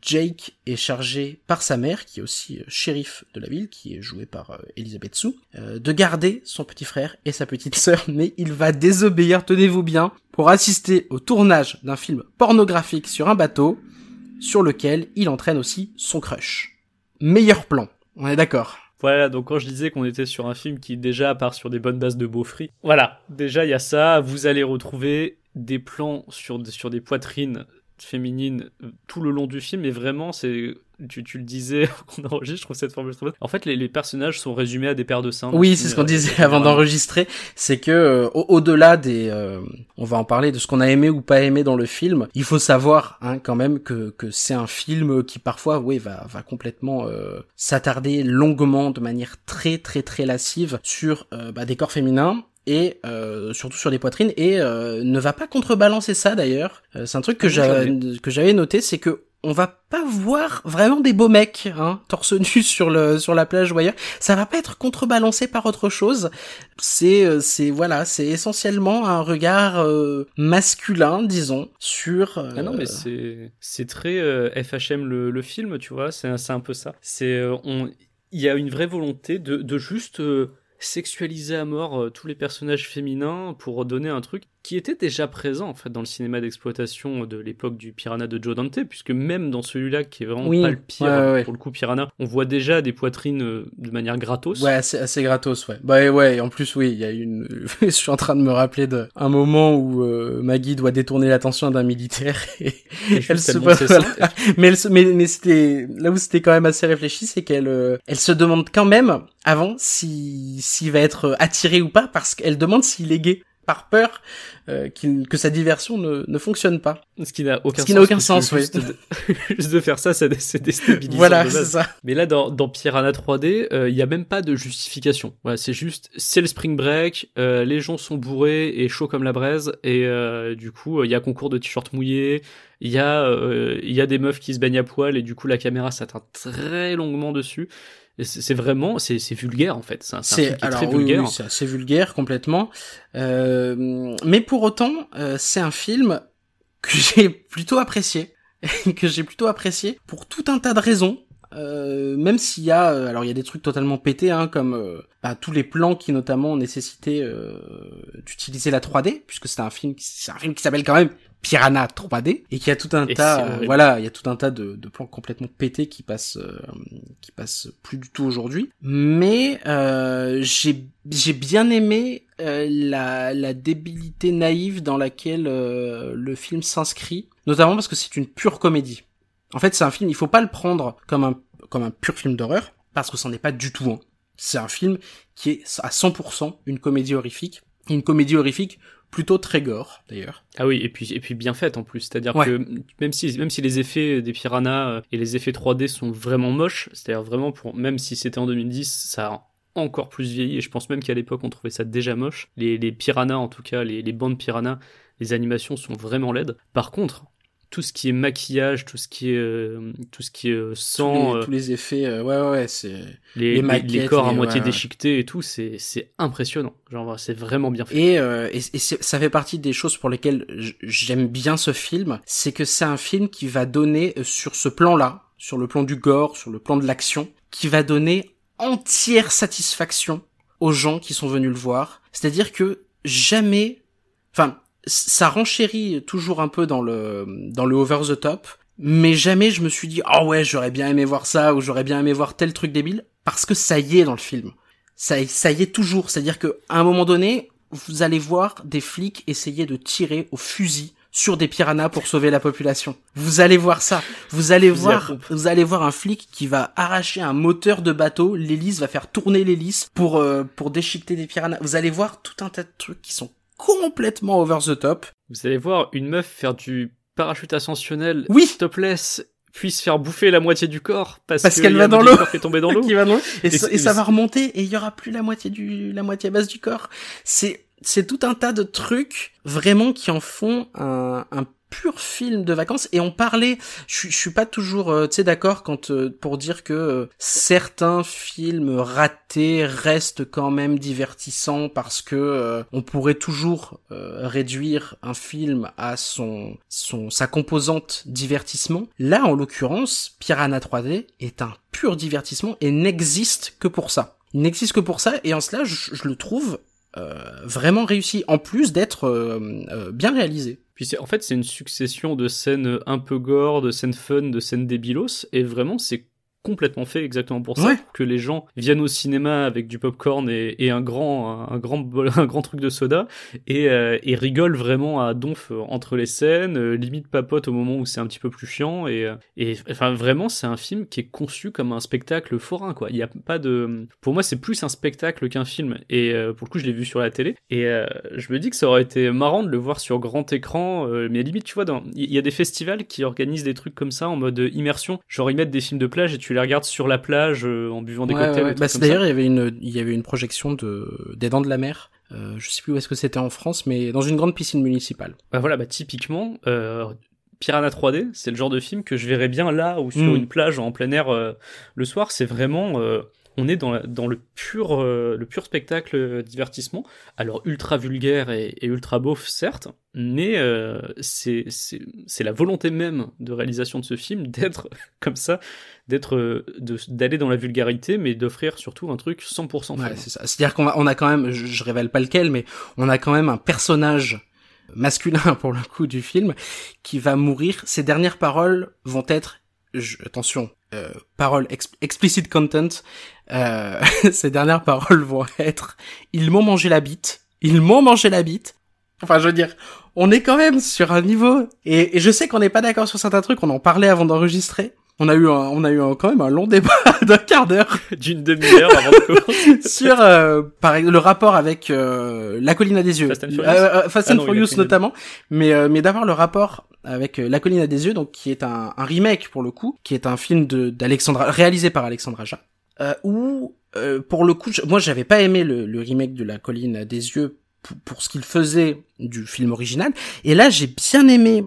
Jake est chargé par sa mère, qui est aussi euh, shérif de la ville, qui est joué par euh, Elisabeth Sue, euh, de garder son petit frère et sa petite sœur, mais il va désobéir, tenez-vous bien, pour assister au tournage d'un film pornographique sur un bateau, sur lequel il entraîne aussi son crush. Meilleur plan, on est d'accord Voilà, donc quand je disais qu'on était sur un film qui déjà part sur des bonnes bases de beaufry, voilà, déjà il y a ça, vous allez retrouver des plans sur, sur des poitrines féminine euh, tout le long du film, et vraiment, c'est tu, tu, le disais qu'on enregistre, je trouve cette formule très bonne. En fait, les, les, personnages sont résumés à des paires de seins. Oui, c'est ce qu'on euh, disait avant d'enregistrer. C'est que euh, au-delà des, euh, on va en parler de ce qu'on a aimé ou pas aimé dans le film. Il faut savoir hein, quand même que que c'est un film qui parfois, oui, va va complètement euh, s'attarder longuement, de manière très très très lascive sur bah, des corps féminins et euh, surtout sur les poitrines et euh, ne va pas contrebalancer ça d'ailleurs. Euh, c'est un truc que j'avais que j'avais noté, c'est que on va pas voir vraiment des beaux mecs, hein, torse nu sur le sur la plage ou ailleurs. Ça va pas être contrebalancé par autre chose. C'est euh, c'est voilà, c'est essentiellement un regard euh, masculin, disons, sur. Ah non, mais c'est c'est très FHM le, le film, tu vois. C'est c'est un peu ça. C'est on il y a une vraie volonté de de juste sexualiser à mort euh, tous les personnages féminins pour donner un truc qui était déjà présent en fait dans le cinéma d'exploitation de l'époque du Piranha de Joe Dante, puisque même dans celui-là qui est vraiment pas le pire ouais, ouais. pour le coup Piranha, on voit déjà des poitrines euh, de manière gratos. Ouais, assez, assez gratos, ouais. Bah ouais, en plus oui, il y a une. je suis en train de me rappeler de un moment où euh, Maggie doit détourner l'attention d'un militaire et, et elle se voilà. mais elle se... mais mais c'était là où c'était quand même assez réfléchi, c'est qu'elle euh, elle se demande quand même avant si s'il va être attiré ou pas parce qu'elle demande s'il est gay par peur euh, que sa diversion ne, ne fonctionne pas. Ce qui n'a aucun Ce qui sens. n'a aucun sens, oui. Juste de, juste de faire ça, c'est déstabilisant. Voilà, c'est ça. Mais là, dans, dans Piranha 3D, il euh, n'y a même pas de justification. Voilà, c'est juste, c'est le spring break, euh, les gens sont bourrés et chauds comme la braise, et euh, du coup, il y a concours de t-shirts mouillés, il y, a, il y a des meufs qui se baignent à poil, et du coup, la caméra s'atteint très longuement dessus c'est vraiment c'est vulgaire en fait. C'est très vulgaire. oui, c'est assez vulgaire complètement. Euh, mais pour autant euh, c'est un film que j'ai plutôt apprécié. Que j'ai plutôt apprécié pour tout un tas de raisons. Euh, même s'il y a alors il y a des trucs totalement pétés hein, comme euh, bah, tous les plans qui notamment nécessitaient euh, d'utiliser la 3D puisque c'est un film c'est un film qui s'appelle quand même Piranha 3D et qui a tout un Et tas euh, horrible. voilà il y a tout un tas de, de plans complètement pétés qui passent euh, qui passent plus du tout aujourd'hui. Mais euh, j'ai j'ai bien aimé euh, la la débilité naïve dans laquelle euh, le film s'inscrit. Notamment parce que c'est une pure comédie. En fait c'est un film il faut pas le prendre comme un comme un pur film d'horreur parce que c'en est pas du tout un. C'est un film qui est à 100% une comédie horrifique. Une comédie horrifique plutôt très gore d'ailleurs Ah oui, et puis et puis bien faite en plus, c'est-à-dire Ouais. que même si même si les effets des piranhas euh, et les effets 3D sont vraiment moches, c'est-à-dire vraiment pour même si c'était en 2010, ça a encore plus vieilli et je pense même qu'à l'époque on trouvait ça déjà moche. Les les piranhas en tout cas, les les bandes piranhas, les animations sont vraiment laides. Par contre, tout ce qui est maquillage, tout ce qui est euh, tout ce qui est euh, tous sang, les, euh, tous les effets euh, ouais ouais, c'est les, les les, maquettes, les corps à les- moitié ouais, déchiquetés et tout, c'est c'est impressionnant. Genre c'est vraiment bien fait. Et, euh, et, et ça fait partie des choses pour lesquelles j'aime bien ce film, c'est que c'est un film qui va donner sur ce plan-là, sur le plan du gore, sur le plan de l'action, qui va donner entière satisfaction aux gens qui sont venus le voir. C'est-à-dire que jamais, enfin, ça renchérit toujours un peu dans le dans le over the top, mais jamais je me suis dit ah ouais j'aurais bien aimé voir ça ou j'aurais bien aimé voir tel truc débile parce que ça y est dans le film ça, ça y est toujours. C'est-à-dire que à un moment donné, vous allez voir des flics essayer de tirer au fusil sur des piranhas pour sauver la population. Vous allez voir ça. Vous allez voir, vous allez voir un flic qui va arracher un moteur de bateau. L'hélice va faire tourner l'hélice pour euh, pour déchiqueter des piranhas. Vous allez voir tout un tas de trucs qui sont complètement over the top. Vous allez voir une meuf faire du parachute ascensionnel Oui. topless puis se faire bouffer la moitié du corps parce, Parce que qu'elle va dans l'eau. dans l'eau. Et, Et ça, et ça va remonter et il y aura plus la moitié du la moitié basse du corps. C'est c'est tout un tas de trucs vraiment qui en font un, un pur film de vacances. Et on parlait je suis pas toujours euh, tu sais d'accord quand euh, pour dire que euh, certains films ratés restent quand même divertissants parce que on pourrait toujours réduire un film à son son sa composante divertissement. Là en l'occurrence Piranha 3D est un pur divertissement et n'existe que pour ça. Il n'existe que pour ça et en cela je, le trouve vraiment réussi en plus d'être euh, euh, bien réalisé. Puis en fait, c'est une succession de scènes un peu gore, de scènes fun, de scènes débilos, et vraiment, c'est complètement fait exactement pour ça, Ouais. pour que les gens viennent au cinéma avec du popcorn et, et un grand, un grand, bol- un grand truc de soda et, euh, et rigolent vraiment à donf entre les scènes, euh, limite papote au moment où c'est un petit peu plus chiant et, euh, et enfin vraiment c'est un film qui est conçu comme un spectacle forain quoi. Il y a pas de, pour moi c'est plus un spectacle qu'un film et euh, pour le coup je l'ai vu sur la télé et euh, je me dis que ça aurait été marrant de le voir sur grand écran, mais limite tu vois dans, il y a des festivals qui organisent des trucs comme ça en mode immersion, genre ils mettent des films de plage et tu les regardes sur la plage euh, en buvant des Ouais, cocktails. ouais, Bah, d'ailleurs, il y avait une, il y avait une projection de des Dents de la Mer. Euh, je sais plus où est-ce que c'était en France, mais dans une grande piscine municipale. Bah voilà, bah typiquement, euh, Piranha 3D, c'est le genre de film que je verrais bien là ou sur Mm. une plage en plein air euh, le soir. C'est vraiment, on est dans, dans le pur, euh, le pur spectacle divertissement. Alors ultra vulgaire et, ultra beauf certes, mais euh, c'est la volonté même de réalisation de ce film d'être comme ça, d'être d'aller dans la vulgarité, mais d'offrir surtout un truc 100% Ouais. C'est-à-dire qu'on on a quand même, je, je révèle pas lequel, mais on a quand même un personnage masculin pour le coup du film qui va mourir. Ses dernières paroles vont être, attention, euh, paroles ex- explicit content. Euh, ses dernières paroles vont être, ils m'ont mangé la bite, ils m'ont mangé la bite. Enfin, je veux dire, on est quand même sur un niveau. Et, et je sais qu'on n'est pas d'accord sur certains trucs. On en parlait avant d'enregistrer. On a eu, un, on a eu un- quand même un long débat d'un quart d'heure. D'une demi-heure avant de sur euh, par le rapport avec euh, la colline à des yeux, Fast and Furious Euh, euh, Fast Ah non, Furious notamment, mais euh, mais d'avoir le rapport avec euh, la colline à des yeux, donc qui est un, un remake pour le coup, qui est un film de d'Alexandra réalisé par Alexandra Aja, euh, où euh, pour le coup, je- moi j'avais pas aimé le, le remake de la colline à des yeux pour, pour ce qu'il faisait du film original, et là j'ai bien aimé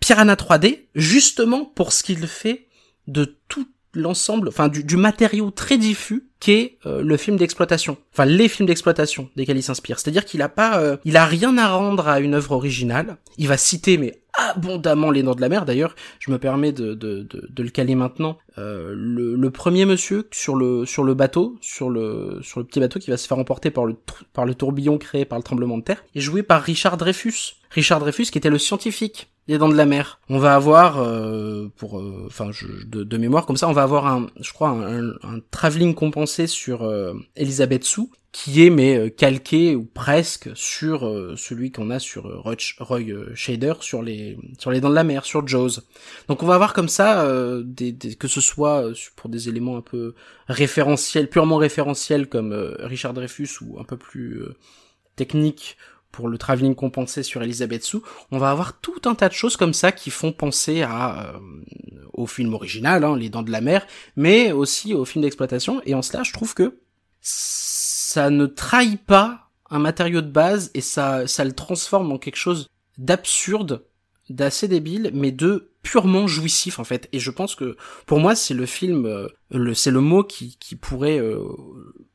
Piranha 3D justement pour ce qu'il fait de tout l'ensemble, enfin du, du matériau très diffus qu'est euh, le film d'exploitation, enfin les films d'exploitation desquels il s'inspire. C'est-à-dire qu'il a pas, euh, il a rien à rendre à une œuvre originale. Il va citer mais abondamment les Dents de la Mer. D'ailleurs, je me permets de, de, de, de le caler maintenant. Euh, le, le premier monsieur sur le sur le bateau, sur le sur le petit bateau qui va se faire emporter par le par le tourbillon créé par le tremblement de terre, est joué par Richard Dreyfus. Richard Dreyfus qui était le scientifique des Dents de la Mer. On va avoir, euh, pour, euh, enfin, de, mémoire comme ça, on va avoir un, je crois, un, un, travelling compensé sur euh, Elisabeth Sue, qui est mais euh, calqué ou presque sur celui qu'on a sur Roy, Roy Shader sur les sur les Dents de la Mer, sur Jaws. Donc on va avoir comme ça des, des- que ce soit pour des éléments un peu référentiels, purement référentiels comme Richard Dreyfus ou un peu plus techniques pour le travelling compensé sur Elisabeth Sue, on va avoir tout un tas de choses comme ça qui font penser à euh, au film original, hein, Les Dents de la Mer, mais aussi au film d'exploitation. Et en cela, je trouve que ça ne trahit pas un matériau de base et ça, ça le transforme en quelque chose d'absurde, d'assez débile, mais de purement jouissif en fait. Et je pense que pour moi, c'est le film, euh, c'est le mot qui, qui pourrait euh,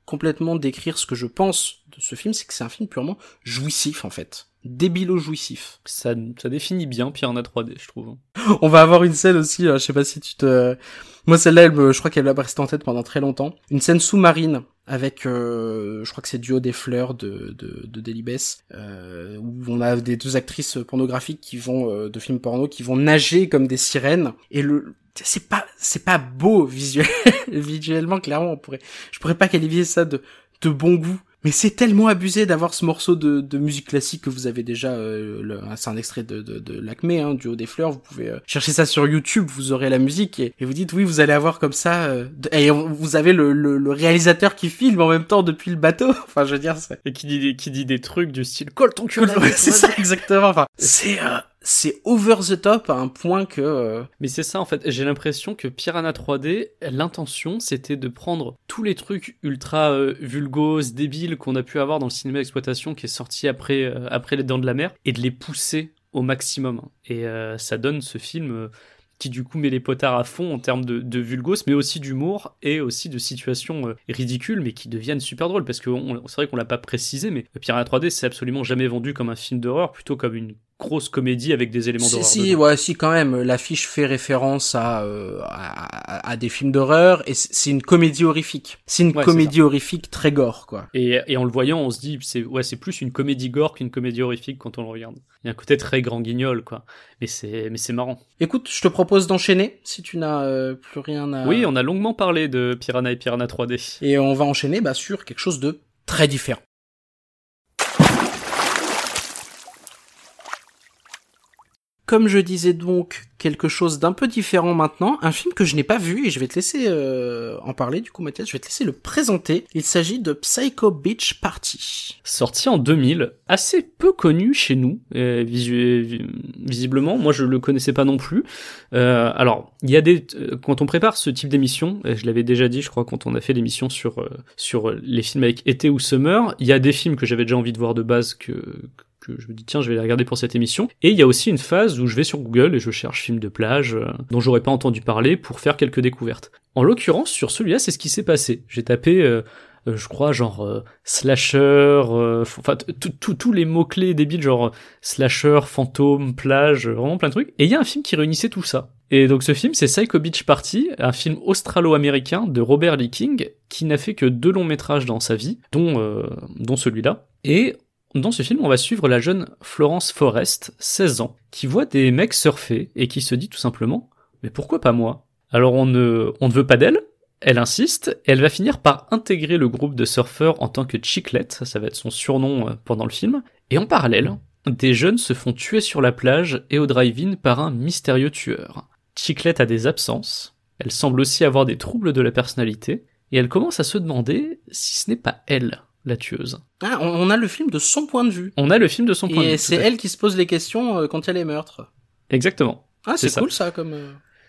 complètement décrire ce que je pense de ce film, c'est que c'est un film purement jouissif en fait. Débilo-jouissif. Ça, ça définit bien Piranha 3D, je trouve. On va avoir une scène aussi, euh, je sais pas si tu te... Moi celle-là, je crois qu'elle va rester en tête pendant très longtemps. Une scène sous-marine avec, euh, je crois que c'est Duo des fleurs de, de, de Delibes, euh, où on a des deux actrices pornographiques qui vont, euh, de films porno, qui vont nager comme des sirènes. Et le, c'est pas, c'est pas beau visuel, visuellement, clairement, on pourrait, je pourrais pas qualifier ça de, de bon goût. Mais c'est tellement abusé d'avoir ce morceau de, de musique classique que vous avez déjà. Euh, le- c'est un extrait de, de, de l'Acme, hein, du haut des fleurs. Vous pouvez euh, chercher ça sur YouTube, vous aurez la musique et, et vous dites oui, vous allez avoir comme ça. euh, et vous avez le, le, le réalisateur qui filme en même temps depuis le bateau. enfin, je veux dire, c'est Et qui dit, des- qui dit des trucs du style colle ton cul. c'est ça exactement. Enfin, c'est euh, c'est over the top à un point que. euh, Mais c'est ça en fait, j'ai l'impression que Piranha 3D, l'intention c'était de prendre tous les trucs ultra euh, vulgos, débiles qu'on a pu avoir dans le cinéma d'exploitation qui est sorti après, euh, après Les Dents de la Mer et de les pousser au maximum. Et euh, ça donne ce film qui du coup met les potards à fond en termes de, de vulgos, mais aussi d'humour et aussi de situations ridicules, mais qui deviennent super drôles. Parce que c'est vrai qu'on l'a pas précisé, mais Piranha 3D c'est absolument jamais vendu comme un film d'horreur, plutôt comme une grosse comédie avec des éléments Si, d'horreur. si, dedans. ouais, si quand même. L'affiche fait référence à, euh, à, à des films d'horreur et c'est une comédie horrifique. C'est une Ouais, comédie horrifique très gore, quoi. Et, et en le voyant, on se dit, c'est ouais, c'est plus une comédie gore qu'une comédie horrifique quand on le regarde. Il y a un côté très grand guignol, quoi. Mais c'est, mais c'est marrant. Écoute, je te propose d'enchaîner si tu n'as euh, plus rien à. Oui, on a longuement parlé de Piranha et Piranha 3D. Et on va enchaîner bah, sur quelque chose de très différent. Comme je disais donc quelque chose d'un peu différent maintenant, un film que je n'ai pas vu et je vais te laisser euh, en parler du coup Mathias, je vais te laisser le présenter. Il s'agit de Psycho Beach Party. Sorti en 2000, assez peu connu chez nous, euh, visiblement. Moi, je le connaissais pas non plus. Euh, alors, il y a des quand on prépare ce type d'émission, je l'avais déjà dit, je crois, quand on a fait l'émission sur sur les films avec été ou summer, il y a des films que j'avais déjà envie de voir de base que je me dis tiens je vais les regarder pour cette émission et il y a aussi une phase où je vais sur Google et je cherche films de plage euh, dont j'aurais pas entendu parler pour faire quelques découvertes. En l'occurrence sur celui-là c'est ce qui s'est passé. J'ai tapé euh, euh, je crois genre euh, slasher, euh, enfin tous les mots clés débiles genre slasher, fantôme, plage, vraiment plein de trucs. Et il y a un film qui réunissait tout ça. Et donc ce film c'est Psycho Beach Party, un film australo-américain de Robert Lee King qui n'a fait que deux longs métrages dans sa vie, dont dont celui-là. Et dans ce film, on va suivre la jeune Florence Forrest, 16 ans, qui voit des mecs surfer et qui se dit tout simplement Mais pourquoi pas moi? Alors on ne, on ne veut pas d'elle, elle insiste, elle va finir par intégrer le groupe de surfeurs en tant que Chiclette, ça, ça va être son surnom euh, pendant le film, et en parallèle, des jeunes se font tuer sur la plage et au drive-in par un mystérieux tueur. Chiclette a des absences, elle semble aussi avoir des troubles de la personnalité, et elle commence à se demander si ce n'est pas elle, la tueuse. Ah, on, a le film de son point de vue. On a le film de son point de vue. Et c'est elle qui se pose les questions euh, quand il y a les meurtres. Exactement. Ah, C'est cool ça comme.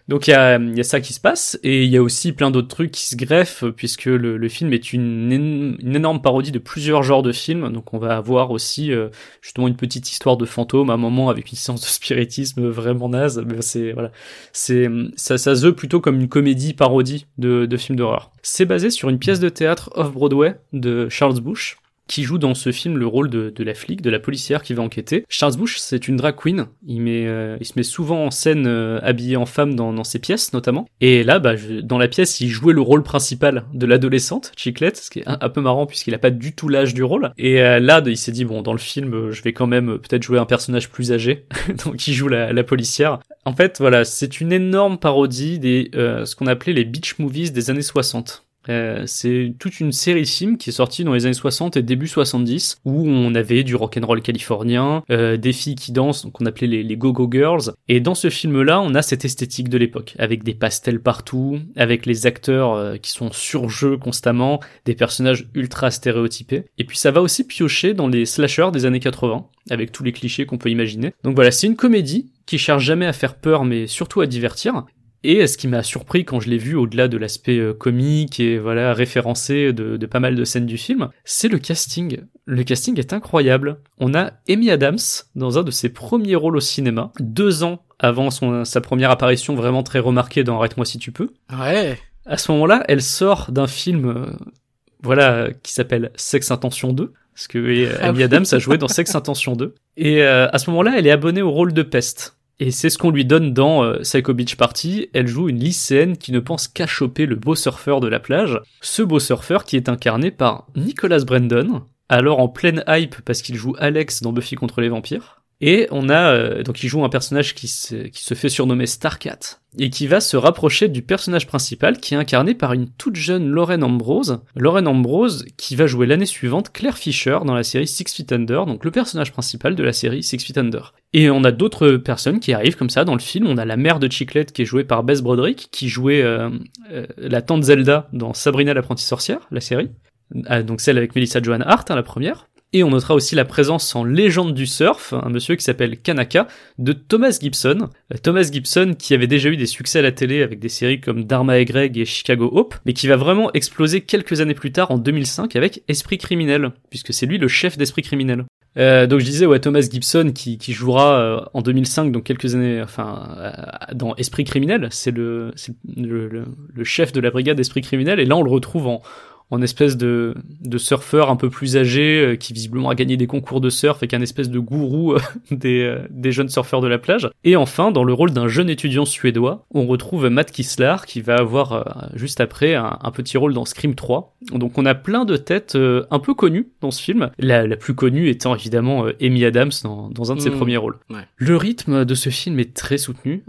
Donc il y a, ça qui se passe, et il y a aussi plein d'autres trucs qui se greffent, puisque le, film est une, én- une énorme parodie de plusieurs genres de films, donc on va avoir aussi euh, justement une petite histoire de fantôme, à un moment avec une séance de spiritisme vraiment naze, mais c'est voilà, c'est ça, ça se veut plutôt comme une comédie parodie de, de films d'horreur. C'est basé sur une pièce de théâtre off-Broadway de Charles Bush, qui joue dans ce film le rôle de, de la flic, de la policière qui va enquêter. Charles Bush, c'est une drag queen. Il, met, euh, il se met souvent en scène euh, habillé en femme dans, dans ses pièces, notamment. Et là, bah, je- dans la pièce, il jouait le rôle principal de l'adolescente, Chiclette, ce qui est un, peu marrant puisqu'il a pas du tout l'âge du rôle. Et euh, là, il s'est dit, bon, dans le film, je vais quand même peut-être jouer un personnage plus âgé. Donc il joue la, la policière. En fait, voilà, c'est une énorme parodie des euh, ce qu'on appelait les beach movies des années 60. Euh, c'est toute une série films qui est sortie dans les années 60 et début 70 où on avait du rock'n'roll californien, euh, des filles qui dansent, donc on appelait les, les go-go girls. Et dans ce film-là, on a cette esthétique de l'époque avec des pastels partout, avec les acteurs euh, qui sont sur jeu constamment, des personnages ultra stéréotypés. Et puis ça va aussi piocher dans les slashers des années 80 avec tous les clichés qu'on peut imaginer. Donc voilà, c'est une comédie qui cherche jamais à faire peur mais surtout à divertir. Et ce qui m'a surpris quand je l'ai vu, au-delà de l'aspect euh, comique et voilà référencé de, de pas mal de scènes du film, c'est le casting. Le casting est incroyable. On a Amy Adams dans un de ses premiers rôles au cinéma, deux ans avant son, sa première apparition vraiment très remarquée dans Arrête-moi si tu peux. Ouais. À ce moment-là, elle sort d'un film, euh, voilà, qui s'appelle Sex Intention 2. Parce que euh, Ah Amy. Adams a joué dans Sex Intention 2. Et euh, à ce moment-là, elle est abonnée au rôle de peste. Et c'est ce qu'on lui donne dans euh, Psycho Beach Party. Elle joue une lycéenne qui ne pense qu'à choper le beau surfeur de la plage. Ce beau surfeur qui est incarné par Nicholas Brandon, alors en pleine hype parce qu'il joue Alex dans Buffy contre les vampires. Et on a euh, donc il joue un personnage qui se, qui se fait surnommer Starcat et qui va se rapprocher du personnage principal qui est incarné par une toute jeune Lauren Ambrose. Lauren Ambrose qui va jouer l'année suivante Claire Fisher dans la série Six Feet Under, donc le personnage principal de la série Six Feet Under. Et on a d'autres personnes qui arrivent comme ça dans le film. On a la mère de Chiclette qui est jouée par Bess Broderick, qui jouait euh, euh, la tante Zelda dans Sabrina l'apprentie sorcière, la série. Ah, donc celle avec Melissa Joan Hart, hein, la première. Et on notera aussi la présence en légende du surf, un monsieur qui s'appelle Kanaka, de Thomas Gibson. Euh, Thomas Gibson qui avait déjà eu des succès à la télé avec des séries comme Dharma et Greg et Chicago Hope, mais qui va vraiment exploser quelques années plus tard en 2005 avec Esprit criminel, puisque c'est lui le chef d'Esprit criminel. Euh, donc je disais ouais Thomas Gibson qui, qui jouera euh, en 2005 donc quelques années enfin euh, dans Esprit criminel c'est le le chef de la brigade Esprit criminel et là on le retrouve en en espèce de, de surfeur un peu plus âgé euh, qui visiblement a gagné des concours de surf et qui est un espèce de gourou euh, des, euh, des jeunes surfeurs de la plage. Et enfin, dans le rôle d'un jeune étudiant suédois, on retrouve Matt Kisslar qui va avoir juste après un, un, petit rôle dans Scream 3. Donc on a plein de têtes un peu connues dans ce film, la, la plus connue étant évidemment Amy Adams dans, dans un de ses Mmh. premiers rôles. Ouais. Le rythme de ce film est très soutenu,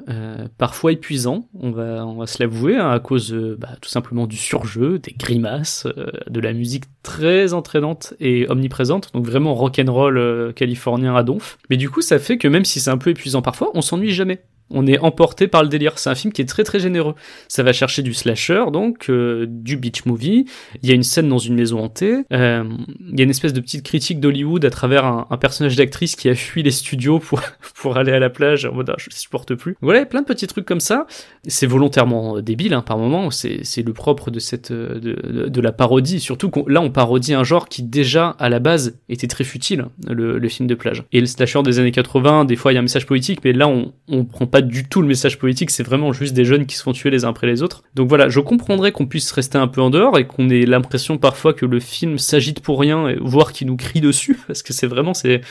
parfois épuisant, on va, on va se l'avouer, hein, à cause bah, tout simplement du surjeu, des grimaces, de la musique très entraînante et omniprésente, donc vraiment rock'n'roll euh, californien à donf. Mais du coup, ça fait que même si c'est un peu épuisant parfois, on s'ennuie jamais. On est emporté par le délire. C'est un film qui est très très généreux. Ça va chercher du slasher, donc euh, du beach movie. Il y a une scène dans une maison hantée. Euh, il y a une espèce de petite critique d'Hollywood à travers un, personnage d'actrice qui a fui les studios pour pour aller à la plage en mode ah, je supporte plus. Voilà, plein de petits trucs comme ça. C'est volontairement débile hein, par moment. C'est c'est le propre de cette de, de, de la parodie. Surtout qu'on là on parodie un genre qui déjà à la base était très futile, le, le film de plage. Et le slasher des années 80, des fois il y a un message politique, mais là on on prend pas du tout le message politique, c'est vraiment juste des jeunes qui se font tuer les uns après les autres. Donc voilà, je comprendrais qu'on puisse rester un peu en dehors et qu'on ait l'impression parfois que le film s'agite pour rien, voire qu'il nous crie dessus, parce que c'est vraiment, c'est,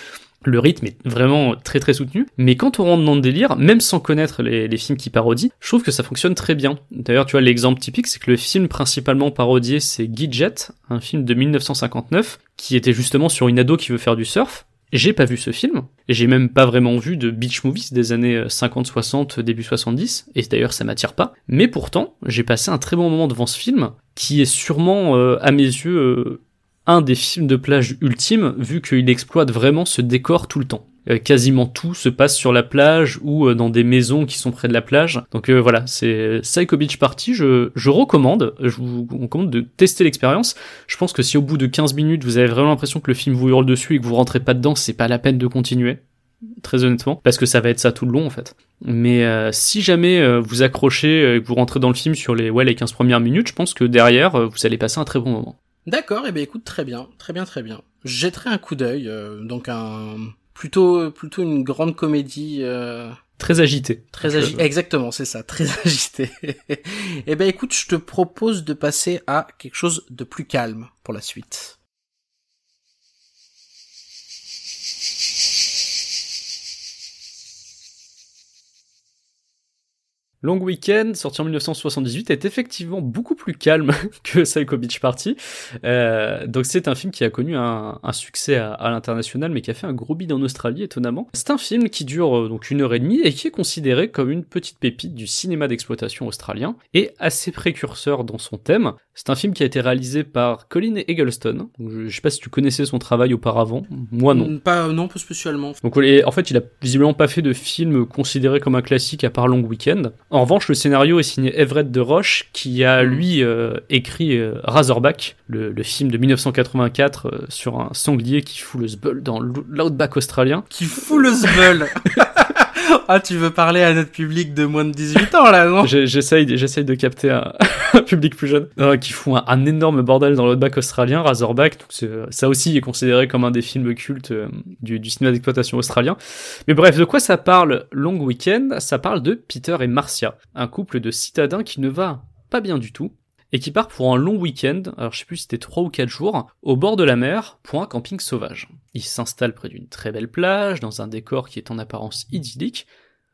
le rythme est vraiment très très soutenu, mais quand on rentre dans le délire, même sans connaître les, les, films qui parodient, je trouve que ça fonctionne très bien. D'ailleurs, tu vois, l'exemple typique, c'est que le film principalement parodié, c'est Gidget, un film de 1959, qui était justement sur une ado qui veut faire du surf, j'ai pas vu ce film, j'ai même pas vraiment vu de beach movies des années 50-60, début 70, et d'ailleurs ça m'attire pas. Mais pourtant, j'ai passé un très bon moment devant ce film, qui est sûrement, euh, à mes yeux, euh, un des films de plage ultimes, vu qu'il exploite vraiment ce décor tout le temps. Euh, quasiment tout se passe sur la plage ou euh, dans des maisons qui sont près de la plage. Donc euh, voilà, c'est Psycho Beach Party, je, recommande, je vous recommande de tester l'expérience. Je pense que si au bout de 15 minutes vous avez vraiment l'impression que le film vous hurle dessus et que vous rentrez pas dedans, c'est pas la peine de continuer. Très honnêtement, parce que ça va être ça tout le long en fait. Mais si jamais vous accrochez et que vous rentrez dans le film sur les ouais les 15 premières minutes, je pense que derrière vous allez passer un très bon moment. D'accord, et eh ben écoute très bien, très bien, très bien. Je jetterai un coup d'œil, donc un plutôt plutôt une grande comédie euh... très agitée. Très agitée. Exactement, c'est ça, très agitée. et ben écoute, je te propose de passer à quelque chose de plus calme pour la suite. Long Weekend, sorti en 1978, est effectivement beaucoup plus calme que Psycho Beach Party. Euh, donc c'est un film qui a connu un, un succès à, à l'international, mais qui a fait un gros bid en Australie, étonnamment. C'est un film qui dure euh, donc une heure et demie et qui est considéré comme une petite pépite du cinéma d'exploitation australien et assez précurseur dans son thème. C'est un film qui a été réalisé par Colin Eggleston. Donc, je, je sais pas si tu connaissais son travail auparavant. Moi non. Pas non, pas spécialement. Donc en fait, il a visiblement pas fait de film considéré comme un classique à part Long Weekend. En revanche, le scénario est signé Everett de Roche, qui a lui euh, écrit euh, Razorback, le, le, film de 1984 euh, sur un sanglier qui fout le zbeul dans l'outback australien. Qui fout le zbeul Ah, tu veux parler à notre public de moins de 18 ans, là, non J'essaye de capter un, public plus jeune. Qui fout un, énorme bordel dans l'outback australien, Razorback. Ça aussi est considéré comme un des films cultes euh, du cinéma d'exploitation australien. Mais bref, de quoi ça parle Long Weekend? Ça parle de Peter et Marcia, un couple de citadins qui ne va pas bien du tout et qui part pour un long week-end, alors je sais plus si c'était 3 ou 4 jours, au bord de la mer, pour un camping sauvage. Ils s'installent près d'une très belle plage, dans un décor qui est en apparence idyllique,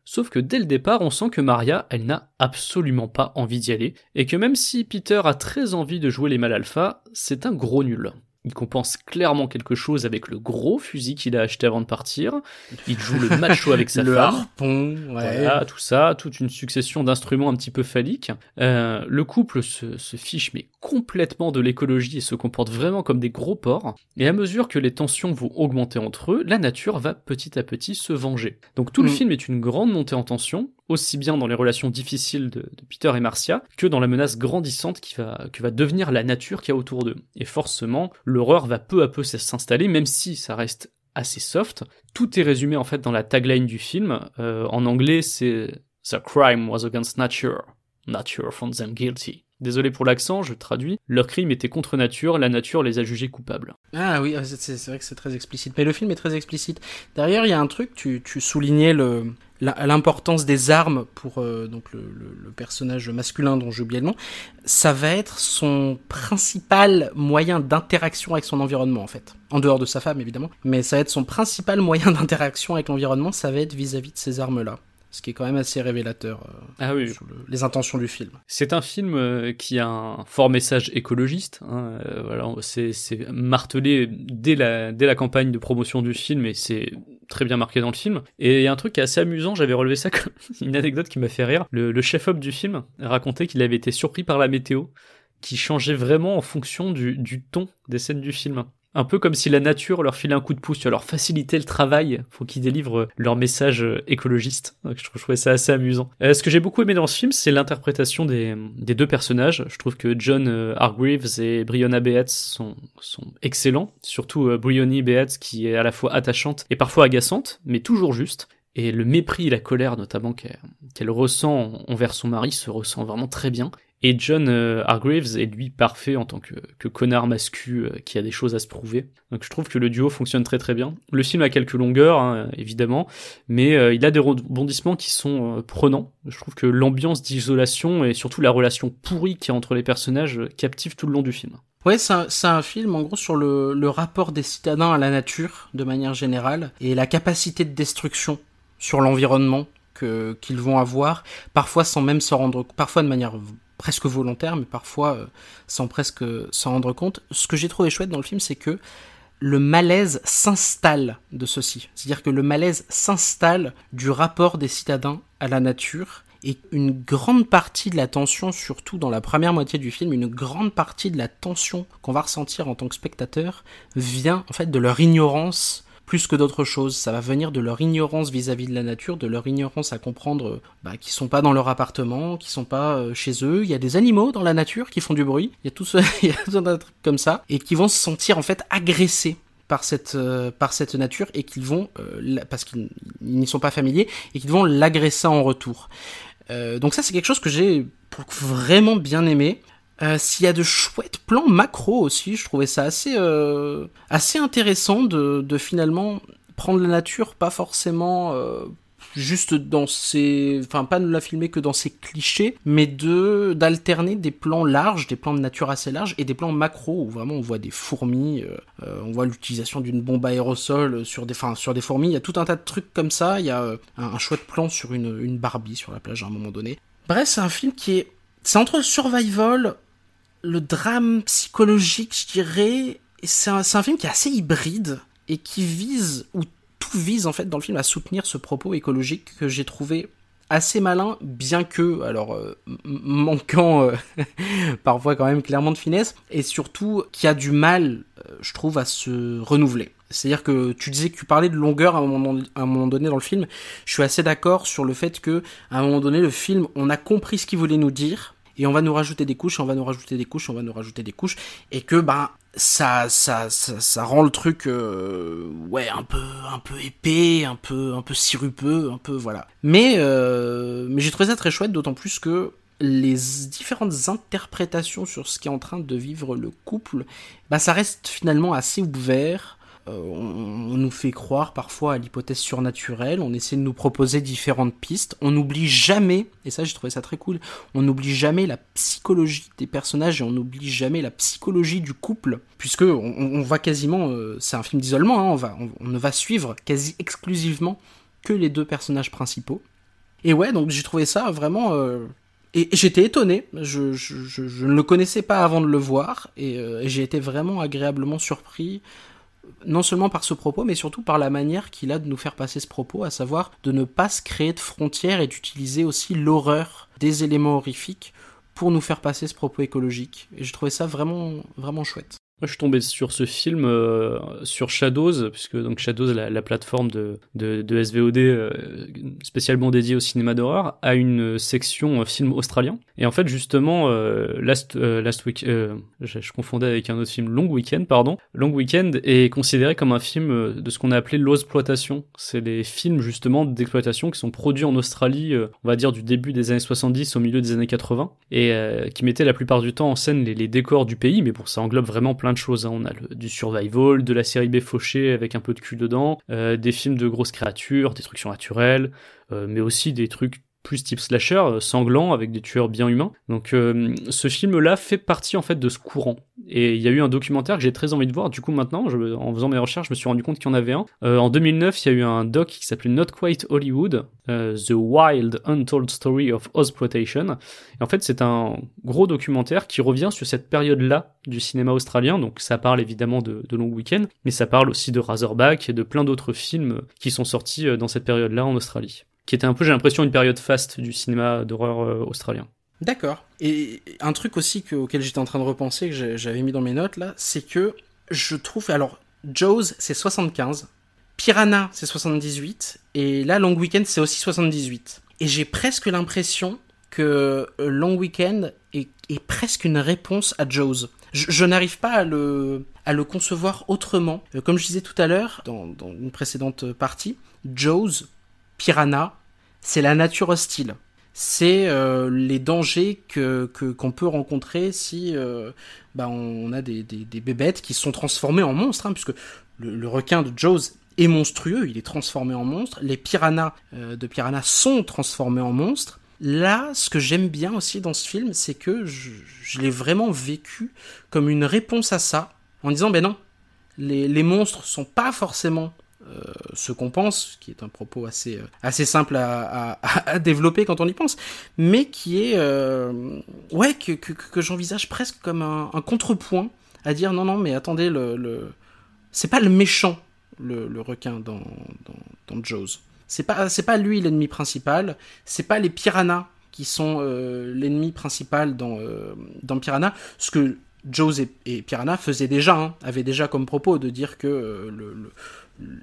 sauf que dès le départ, on sent que Maria, elle n'a absolument pas envie d'y aller, et que même si Peter a très envie de jouer les mal alpha, c'est un gros nul. Il compense clairement quelque chose avec le gros fusil qu'il a acheté avant de partir. Il joue le macho avec sa le femme. harpon, ouais. Voilà, tout ça, toute une succession d'instruments un petit peu phalliques. Euh, le couple se, se, fiche mais complètement de l'écologie et se comporte vraiment comme des gros porcs. Et à mesure que les tensions vont augmenter entre eux, la nature va petit à petit se venger. Donc tout mm. le film est une grande montée en tension, aussi bien dans les relations difficiles de, Peter et Marcia que dans la menace grandissante qui va, que va devenir la nature qu'il y a autour d'eux. Et forcément, l'horreur va peu à peu s'installer, même si ça reste assez soft. Tout est résumé en fait dans la tagline du film. Euh, en anglais, c'est The crime was against nature. Nature found them guilty. Désolé pour l'accent, je traduis. Leur crime était contre nature, la nature les a jugés coupables. Ah oui, c'est c'est vrai que c'est très explicite. Mais le film est très explicite. Derrière, il y a un truc, tu, soulignais l'importance des armes pour euh, donc le personnage masculin dont j'ai oublié le nom. Ça va être son principal moyen d'interaction avec son environnement en fait. En dehors de sa femme évidemment, mais ça va être son principal moyen d'interaction avec l'environnement. Ça va être vis-à-vis de ces armes-là, ce qui est quand même assez révélateur euh, Ah oui, sur le- les intentions du film. C'est un film euh, qui a un fort message écologiste. hein, euh, voilà, c'est c'est martelé dès la, dès la campagne de promotion du film et c'est très bien marqué dans le film. Et il y a un truc qui est assez amusant, j'avais relevé ça comme une anecdote qui m'a fait rire. Le, le chef-op du film racontait qu'il avait été surpris par la météo qui changeait vraiment en fonction du, du ton des scènes du film. Un peu comme si la nature leur filait un coup de pouce, leur faciliter le travail pour qu'ils délivrent leur message euh, écologiste. Donc, je, trou- je trouvais ça assez amusant. Euh, ce que j'ai beaucoup aimé dans ce film, c'est l'interprétation des, deux personnages. Je trouve que John euh, Hargreaves et Brianna Beatts sont, excellents. Surtout euh, Briony Beatts qui est à la fois attachante et parfois agaçante, mais toujours juste. Et le mépris et la colère notamment qu'elle ressent envers son mari se ressent vraiment très bien. Et John euh, Hargreaves est lui parfait en tant que, connard mascu euh, qui a des choses à se prouver. Donc je trouve que le duo fonctionne très très bien. Le film a quelques longueurs, hein, évidemment, mais euh, il a des rebondissements qui sont prenants. Je trouve que l'ambiance d'isolation et surtout la relation pourrie qu'il y a entre les personnages captive tout le long du film. Ouais, c'est un, film en gros sur le, rapport des citadins à la nature de manière générale et la capacité de destruction sur l'environnement qu'ils vont avoir, parfois sans même s'en rendre, parfois de manière presque volontaire, mais parfois euh, sans presque s'en rendre compte. Ce que j'ai trouvé chouette dans le film, c'est que le malaise s'installe de ceci. C'est-à-dire que le malaise s'installe du rapport des citadins à la nature et une grande partie de la tension, surtout dans la première moitié du film, une grande partie de la tension qu'on va ressentir en tant que spectateur vient en fait de leur ignorance plus que d'autres choses. Ça va venir de leur ignorance vis-à-vis de la nature, de leur ignorance à comprendre euh, bah, qu'ils sont pas dans leur appartement, qu'ils sont pas euh, chez eux. Il y a des animaux dans la nature qui font du bruit. Il y a tout, ce... comme ça et qui vont se sentir en fait agressés par cette euh, par cette nature et qu'ils vont parce qu'ils ils n'y sont pas familiers et qu'ils vont l'agresser en retour. Donc ça c'est quelque chose que j'ai vraiment bien aimé. Euh, S'il y a de chouettes plans macro aussi, je trouvais ça assez euh, assez intéressant de, de finalement prendre la nature pas forcément euh, juste dans ses enfin pas de la filmer que dans ses clichés mais de d'alterner des plans larges des plans de nature assez larges et des plans macro où vraiment on voit des fourmis on voit l'utilisation d'une bombe aérosol sur des sur des fourmis. Il y a tout un tas de trucs comme ça. Il y a un, un chouette plan sur une une Barbie sur la plage à un moment donné. Bref c'est un film qui est c'est entre le survival le drame psychologique, je dirais, c'est un, film qui est assez hybride et qui vise, ou tout vise en fait dans le film à soutenir ce propos écologique que j'ai trouvé assez malin, bien que, alors, euh, manquant euh, parfois quand même clairement de finesse, et surtout qui a du mal, euh, je trouve, à se renouveler. C'est-à-dire que tu disais que tu parlais de longueur à un moment, à un moment donné dans le film. Je suis assez d'accord sur le fait que, à un moment donné, le film, on a compris ce qu'il voulait nous dire, et on va nous rajouter des couches, on va nous rajouter des couches, on va nous rajouter des couches, et que bah ça ça ça, ça rend le truc euh, ouais un peu un peu épais, un peu un peu sirupeux, un peu voilà. Mais euh, mais j'ai trouvé ça très chouette, d'autant plus que les différentes interprétations sur ce qui est en train de vivre le couple, bah ça reste finalement assez ouvert. Euh, on, nous fait croire parfois à l'hypothèse surnaturelle, on essaie de nous proposer différentes pistes, on n'oublie jamais, et ça j'ai trouvé ça très cool, on n'oublie jamais la psychologie des personnages et on n'oublie jamais la psychologie du couple, puisque on, va quasiment, euh, c'est un film d'isolement, hein, on, va, on, ne va suivre quasi exclusivement que les deux personnages principaux. Et ouais, donc j'ai trouvé ça vraiment... euh, et j'étais étonné, je, ne le connaissais pas avant de le voir, et j'ai été vraiment agréablement surpris non seulement par ce propos, mais surtout par la manière qu'il a de nous faire passer ce propos, à savoir de ne pas se créer de frontières et d'utiliser aussi l'horreur des éléments horrifiques pour nous faire passer ce propos écologique. Et je trouvais ça vraiment, vraiment chouette. Moi, je suis tombé sur ce film euh, sur Shadows, puisque donc Shadows, la, la plateforme de, de, de SVOD euh, spécialement dédiée au cinéma d'horreur, a une section euh, film australien. Et en fait, justement, euh, Last, euh, Last Week, je, je, confondais avec un autre film, Long Weekend, pardon. Long Weekend est considéré comme un film de ce qu'on a appelé l'exploitation. C'est des films justement d'exploitation qui sont produits en Australie, on va dire du début des années 70 au milieu des années 80, et qui mettaient la plupart du temps en scène les, les décors du pays, mais bon, ça englobe vraiment plein de choses. Hein. On a du survival, de la série B fauchée avec un peu de cul dedans, euh, des films de grosses créatures, destruction naturelle, euh, mais aussi des trucs plus type slasher, euh, sanglant, avec des tueurs bien humains. Donc euh, ce film-là fait partie en fait de ce courant. Et il y a eu un documentaire que j'ai très envie de voir. Du coup maintenant, en faisant mes recherches, je me suis rendu compte qu'il y en avait un. Euh, en 2009, il y a eu un doc qui s'appelait Not Quite Hollywood, The Wild Untold Story of Ozploitation. Et en fait, c'est un gros documentaire qui revient sur cette période-là du cinéma australien. Donc ça parle évidemment de, de Long Weekend, mais ça parle aussi de Razorback et de plein d'autres films qui sont sortis dans cette période-là en Australie qui était un peu, j'ai l'impression, une période faste du cinéma d'horreur euh, australien. D'accord. Et un truc aussi que, auquel j'étais en train de repenser, que j'avais mis dans mes notes là, c'est que je trouve. Alors, Jaws, c'est 75. Piranha, c'est 78. Et là, Long Weekend, c'est aussi 78. Et j'ai presque l'impression que Long Weekend est, est, presque une réponse à Jaws. Je, n'arrive pas à le, à le concevoir autrement. Euh, comme je disais tout à l'heure, dans, dans une précédente partie, Jaws, Piranha, c'est la nature hostile. C'est euh, les dangers que qu'on peut rencontrer si euh, bah, on a des, des, bébêtes qui sont transformées en monstres, hein, puisque le, le, requin de Jaws est monstrueux, il est transformé en monstre. Les piranhas euh, de Piranha sont transformés en monstres. Là, ce que j'aime bien aussi dans ce film, c'est que je, je l'ai vraiment vécu comme une réponse à ça, en disant ben non, les, les monstres sont pas forcément euh, ce qu'on pense, qui est un propos assez, euh, assez simple à, à, développer quand on y pense, mais qui est, euh, ouais, que, que, j'envisage presque comme un, contrepoint à dire non, non, mais attendez, le, le... c'est pas le méchant, le, requin dans, dans, dans Jaws. C'est pas, c'est pas lui l'ennemi principal, c'est pas les piranhas qui sont l'ennemi principal dans, dans Piranha, ce que Jaws et, Piranha faisaient déjà, hein, avaient déjà comme propos de dire que le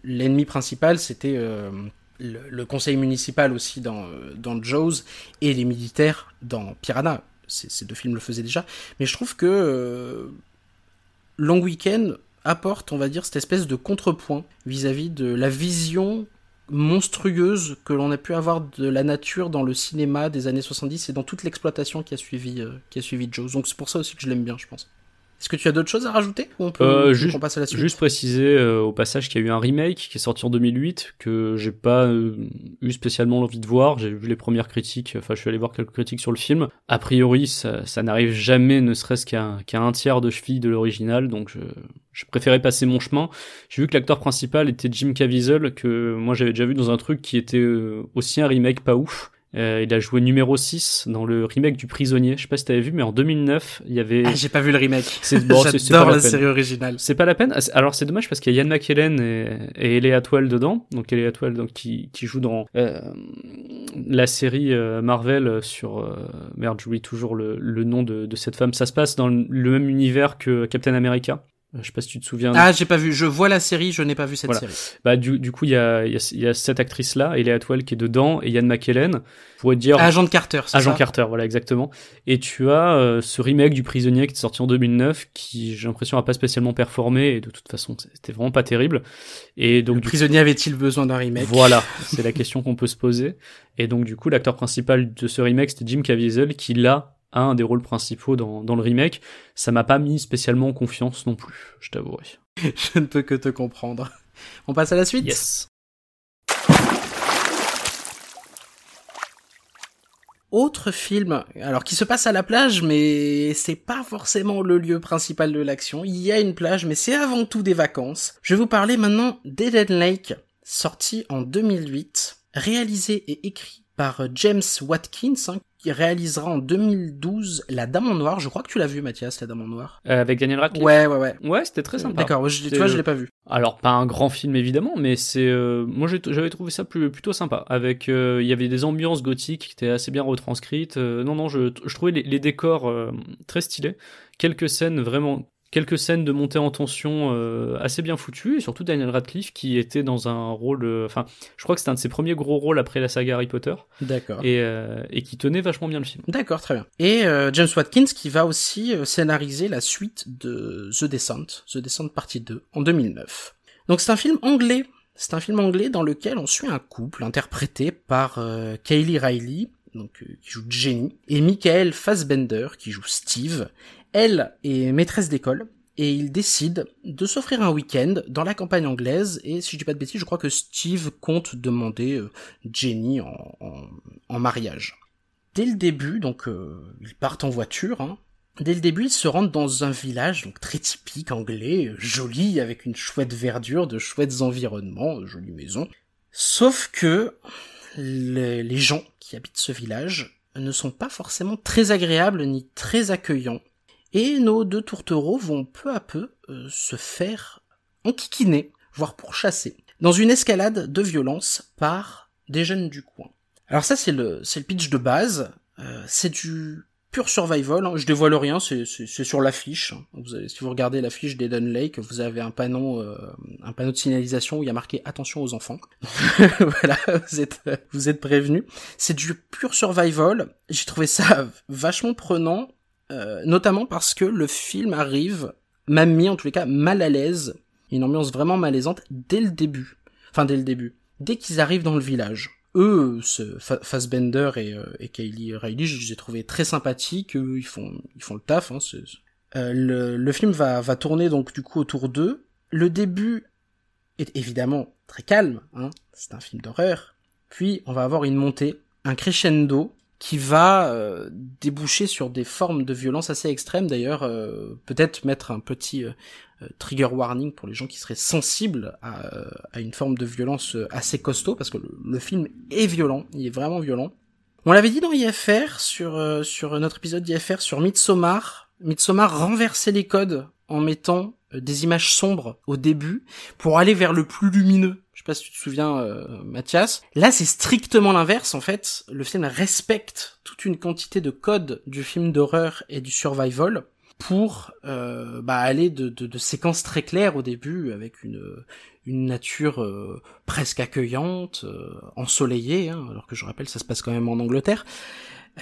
l'ennemi principal, c'était euh, le, conseil municipal aussi dans, dans Jaws et les militaires dans Piranha. Ces deux films le faisaient déjà. Mais je trouve que euh, Long Weekend apporte, on va dire, cette espèce de contrepoint vis-à-vis -vis de la vision monstrueuse que l'on a pu avoir de la nature dans le cinéma des années 70 et dans toute l'exploitation qui a suivi euh, qui a suivi Jaws. Donc c'est pour ça aussi que je l'aime bien, je pense. Est-ce que tu as d'autres choses à rajouter ou on peut, euh, juste, on passe à la suite Juste préciser euh, au passage qu'il y a eu un remake qui est sorti en 2008 que j'ai pas euh, eu spécialement l'envie de voir. J'ai vu les premières critiques, enfin je suis allé voir quelques critiques sur le film. A priori, ça, ça n'arrive jamais, ne serait-ce qu'à qu un tiers de cheville de l'original, donc je, je préférais passer mon chemin. J'ai vu que l'acteur principal était Jim Caviezel, que moi j'avais déjà vu dans un truc qui était aussi un remake pas ouf. Euh, il a joué numéro 6 dans le remake du Prisonnier. Je sais pas si t'avais vu, mais en 2009, il y avait. Ah, j'ai pas vu le remake. C'est bon, J'adore la, la série originale. C'est pas la peine. Alors c'est dommage parce qu'il y a Ian McKellen et, et Atwell dedans. Donc Ellie Atwell, donc qui, qui joue dans euh, la série euh, Marvel sur euh, merde, j'oublie toujours le, le nom de, de cette femme. Ça se passe dans le même univers que Captain America. Je sais pas si tu te souviens. Ah, j'ai pas vu. Je vois la série, je n'ai pas vu cette voilà. série. Bah du, du coup, il y a, y, a, y a cette actrice-là, Ellie Atwell, qui est dedans, et Ian McKellen. Pourrait dire. Agent de Carter. Agent ça Carter, voilà exactement. Et tu as euh, ce remake du Prisonnier qui est sorti en 2009, qui j'ai l'impression a pas spécialement performé, et de toute façon, c'était vraiment pas terrible. Et donc. Le Prisonnier avait-il besoin d'un remake? Voilà, c'est la question qu'on peut se poser. Et donc du coup, l'acteur principal de ce remake, c'était Jim Caviezel, qui là un des rôles principaux dans, dans le remake, ça m'a pas mis spécialement en confiance non plus, je t'avouerai. je ne peux que te comprendre. On passe à la suite? Yes. Autre film, alors qui se passe à la plage, mais c'est pas forcément le lieu principal de l'action. Il y a une plage, mais c'est avant tout des vacances. Je vais vous parler maintenant d'Eden Lake, sorti en 2008, réalisé et écrit par James Watkins, hein, qui réalisera en 2012 La Dame en Noir. Je crois que tu l'as vu, Mathias, La Dame en Noir. Euh, avec Daniel Radcliffe? Ouais, ouais, ouais. Ouais, c'était très sympa. D'accord, tu vois, je l'ai pas vu. Alors, pas un grand film, évidemment, mais c'est... Euh, moi, j'avais trouvé ça plus, plutôt sympa. Avec... Euh, il y avait des ambiances gothiques qui étaient assez bien retranscrites. Non, non, je, je trouvais les, les décors très stylés. Quelques scènes vraiment quelques scènes de montée en tension euh, assez bien foutues, et surtout Daniel Radcliffe qui était dans un rôle, euh, enfin, je crois que c'était un de ses premiers gros rôles après la saga Harry Potter, D'accord. et, euh, et qui tenait vachement bien le film. D'accord, très bien. Et James Watkins qui va aussi scénariser la suite de The Descent, The Descent partie 2, en 2009. Donc c'est un film anglais. C'est un film anglais dans lequel on suit un couple interprété par Kaylee Riley, donc euh, qui joue Jenny, et Michael Fassbender qui joue Steve. Elle est maîtresse d'école et ils décident de s'offrir un week-end dans la campagne anglaise. Et si je dis pas de bêtises, je crois que Steve compte demander euh, Jenny en, mariage. Dès le début, donc euh, ils partent en voiture. Hein. Dès le début, ils se rendent dans un village donc très typique anglais, euh, joli, avec une chouette verdure, de chouettes environnements, jolie maison. Sauf que les gens qui habitent ce village ne sont pas forcément très agréables ni très accueillants. Et nos deux tourtereaux vont peu à peu euh, se faire enquiquiner, voire pourchasser, dans une escalade de violence par des jeunes du coin. Alors ça c'est le le pitch de base, Euh, c'est du pur survival, hein. je dévoile rien, c'est sur l'affiche. hein. Vous avez- si vous regardez l'affiche d'Eden Lake, vous avez un panneau euh, un panneau de signalisation où il y a marqué attention aux enfants. voilà, vous êtes vous êtes prévenus. C'est du pur survival. J'ai trouvé ça vachement prenant, euh, notamment parce que le film arrive, m'a mis en tous les cas mal à l'aise, une ambiance vraiment malaisante dès le début. Enfin dès le début, dès qu'ils arrivent dans le village. Eux, ce Fa- Fassbender et, euh, et Kaylee Riley, je les ai trouvés très sympathiques. Eux, ils font ils font le taf. Hein, c'est- Euh, le, le film va va tourner donc du coup autour d'eux. Le début est évidemment très calme. Hein, c'est un film d'horreur. Puis on va avoir une montée, un crescendo qui va euh, déboucher sur des formes de violence assez extrêmes. D'ailleurs, euh, peut-être mettre un petit euh, euh, trigger warning pour les gens qui seraient sensibles à, euh, à une forme de violence euh, assez costaud, parce que le, film est violent, il est vraiment violent. On l'avait dit dans IFR, sur, sur notre épisode d'IFR sur Midsommar, Midsommar renversait les codes en mettant des images sombres au début pour aller vers le plus lumineux. Je sais pas si tu te souviens, euh, Mathias. Là, c'est strictement l'inverse. En fait, le film respecte toute une quantité de codes du film d'horreur et du survival pour euh, bah, aller de, de, de séquences très claires au début avec une une nature euh, presque accueillante, euh, ensoleillée, hein, alors que je rappelle ça se passe quand même en Angleterre,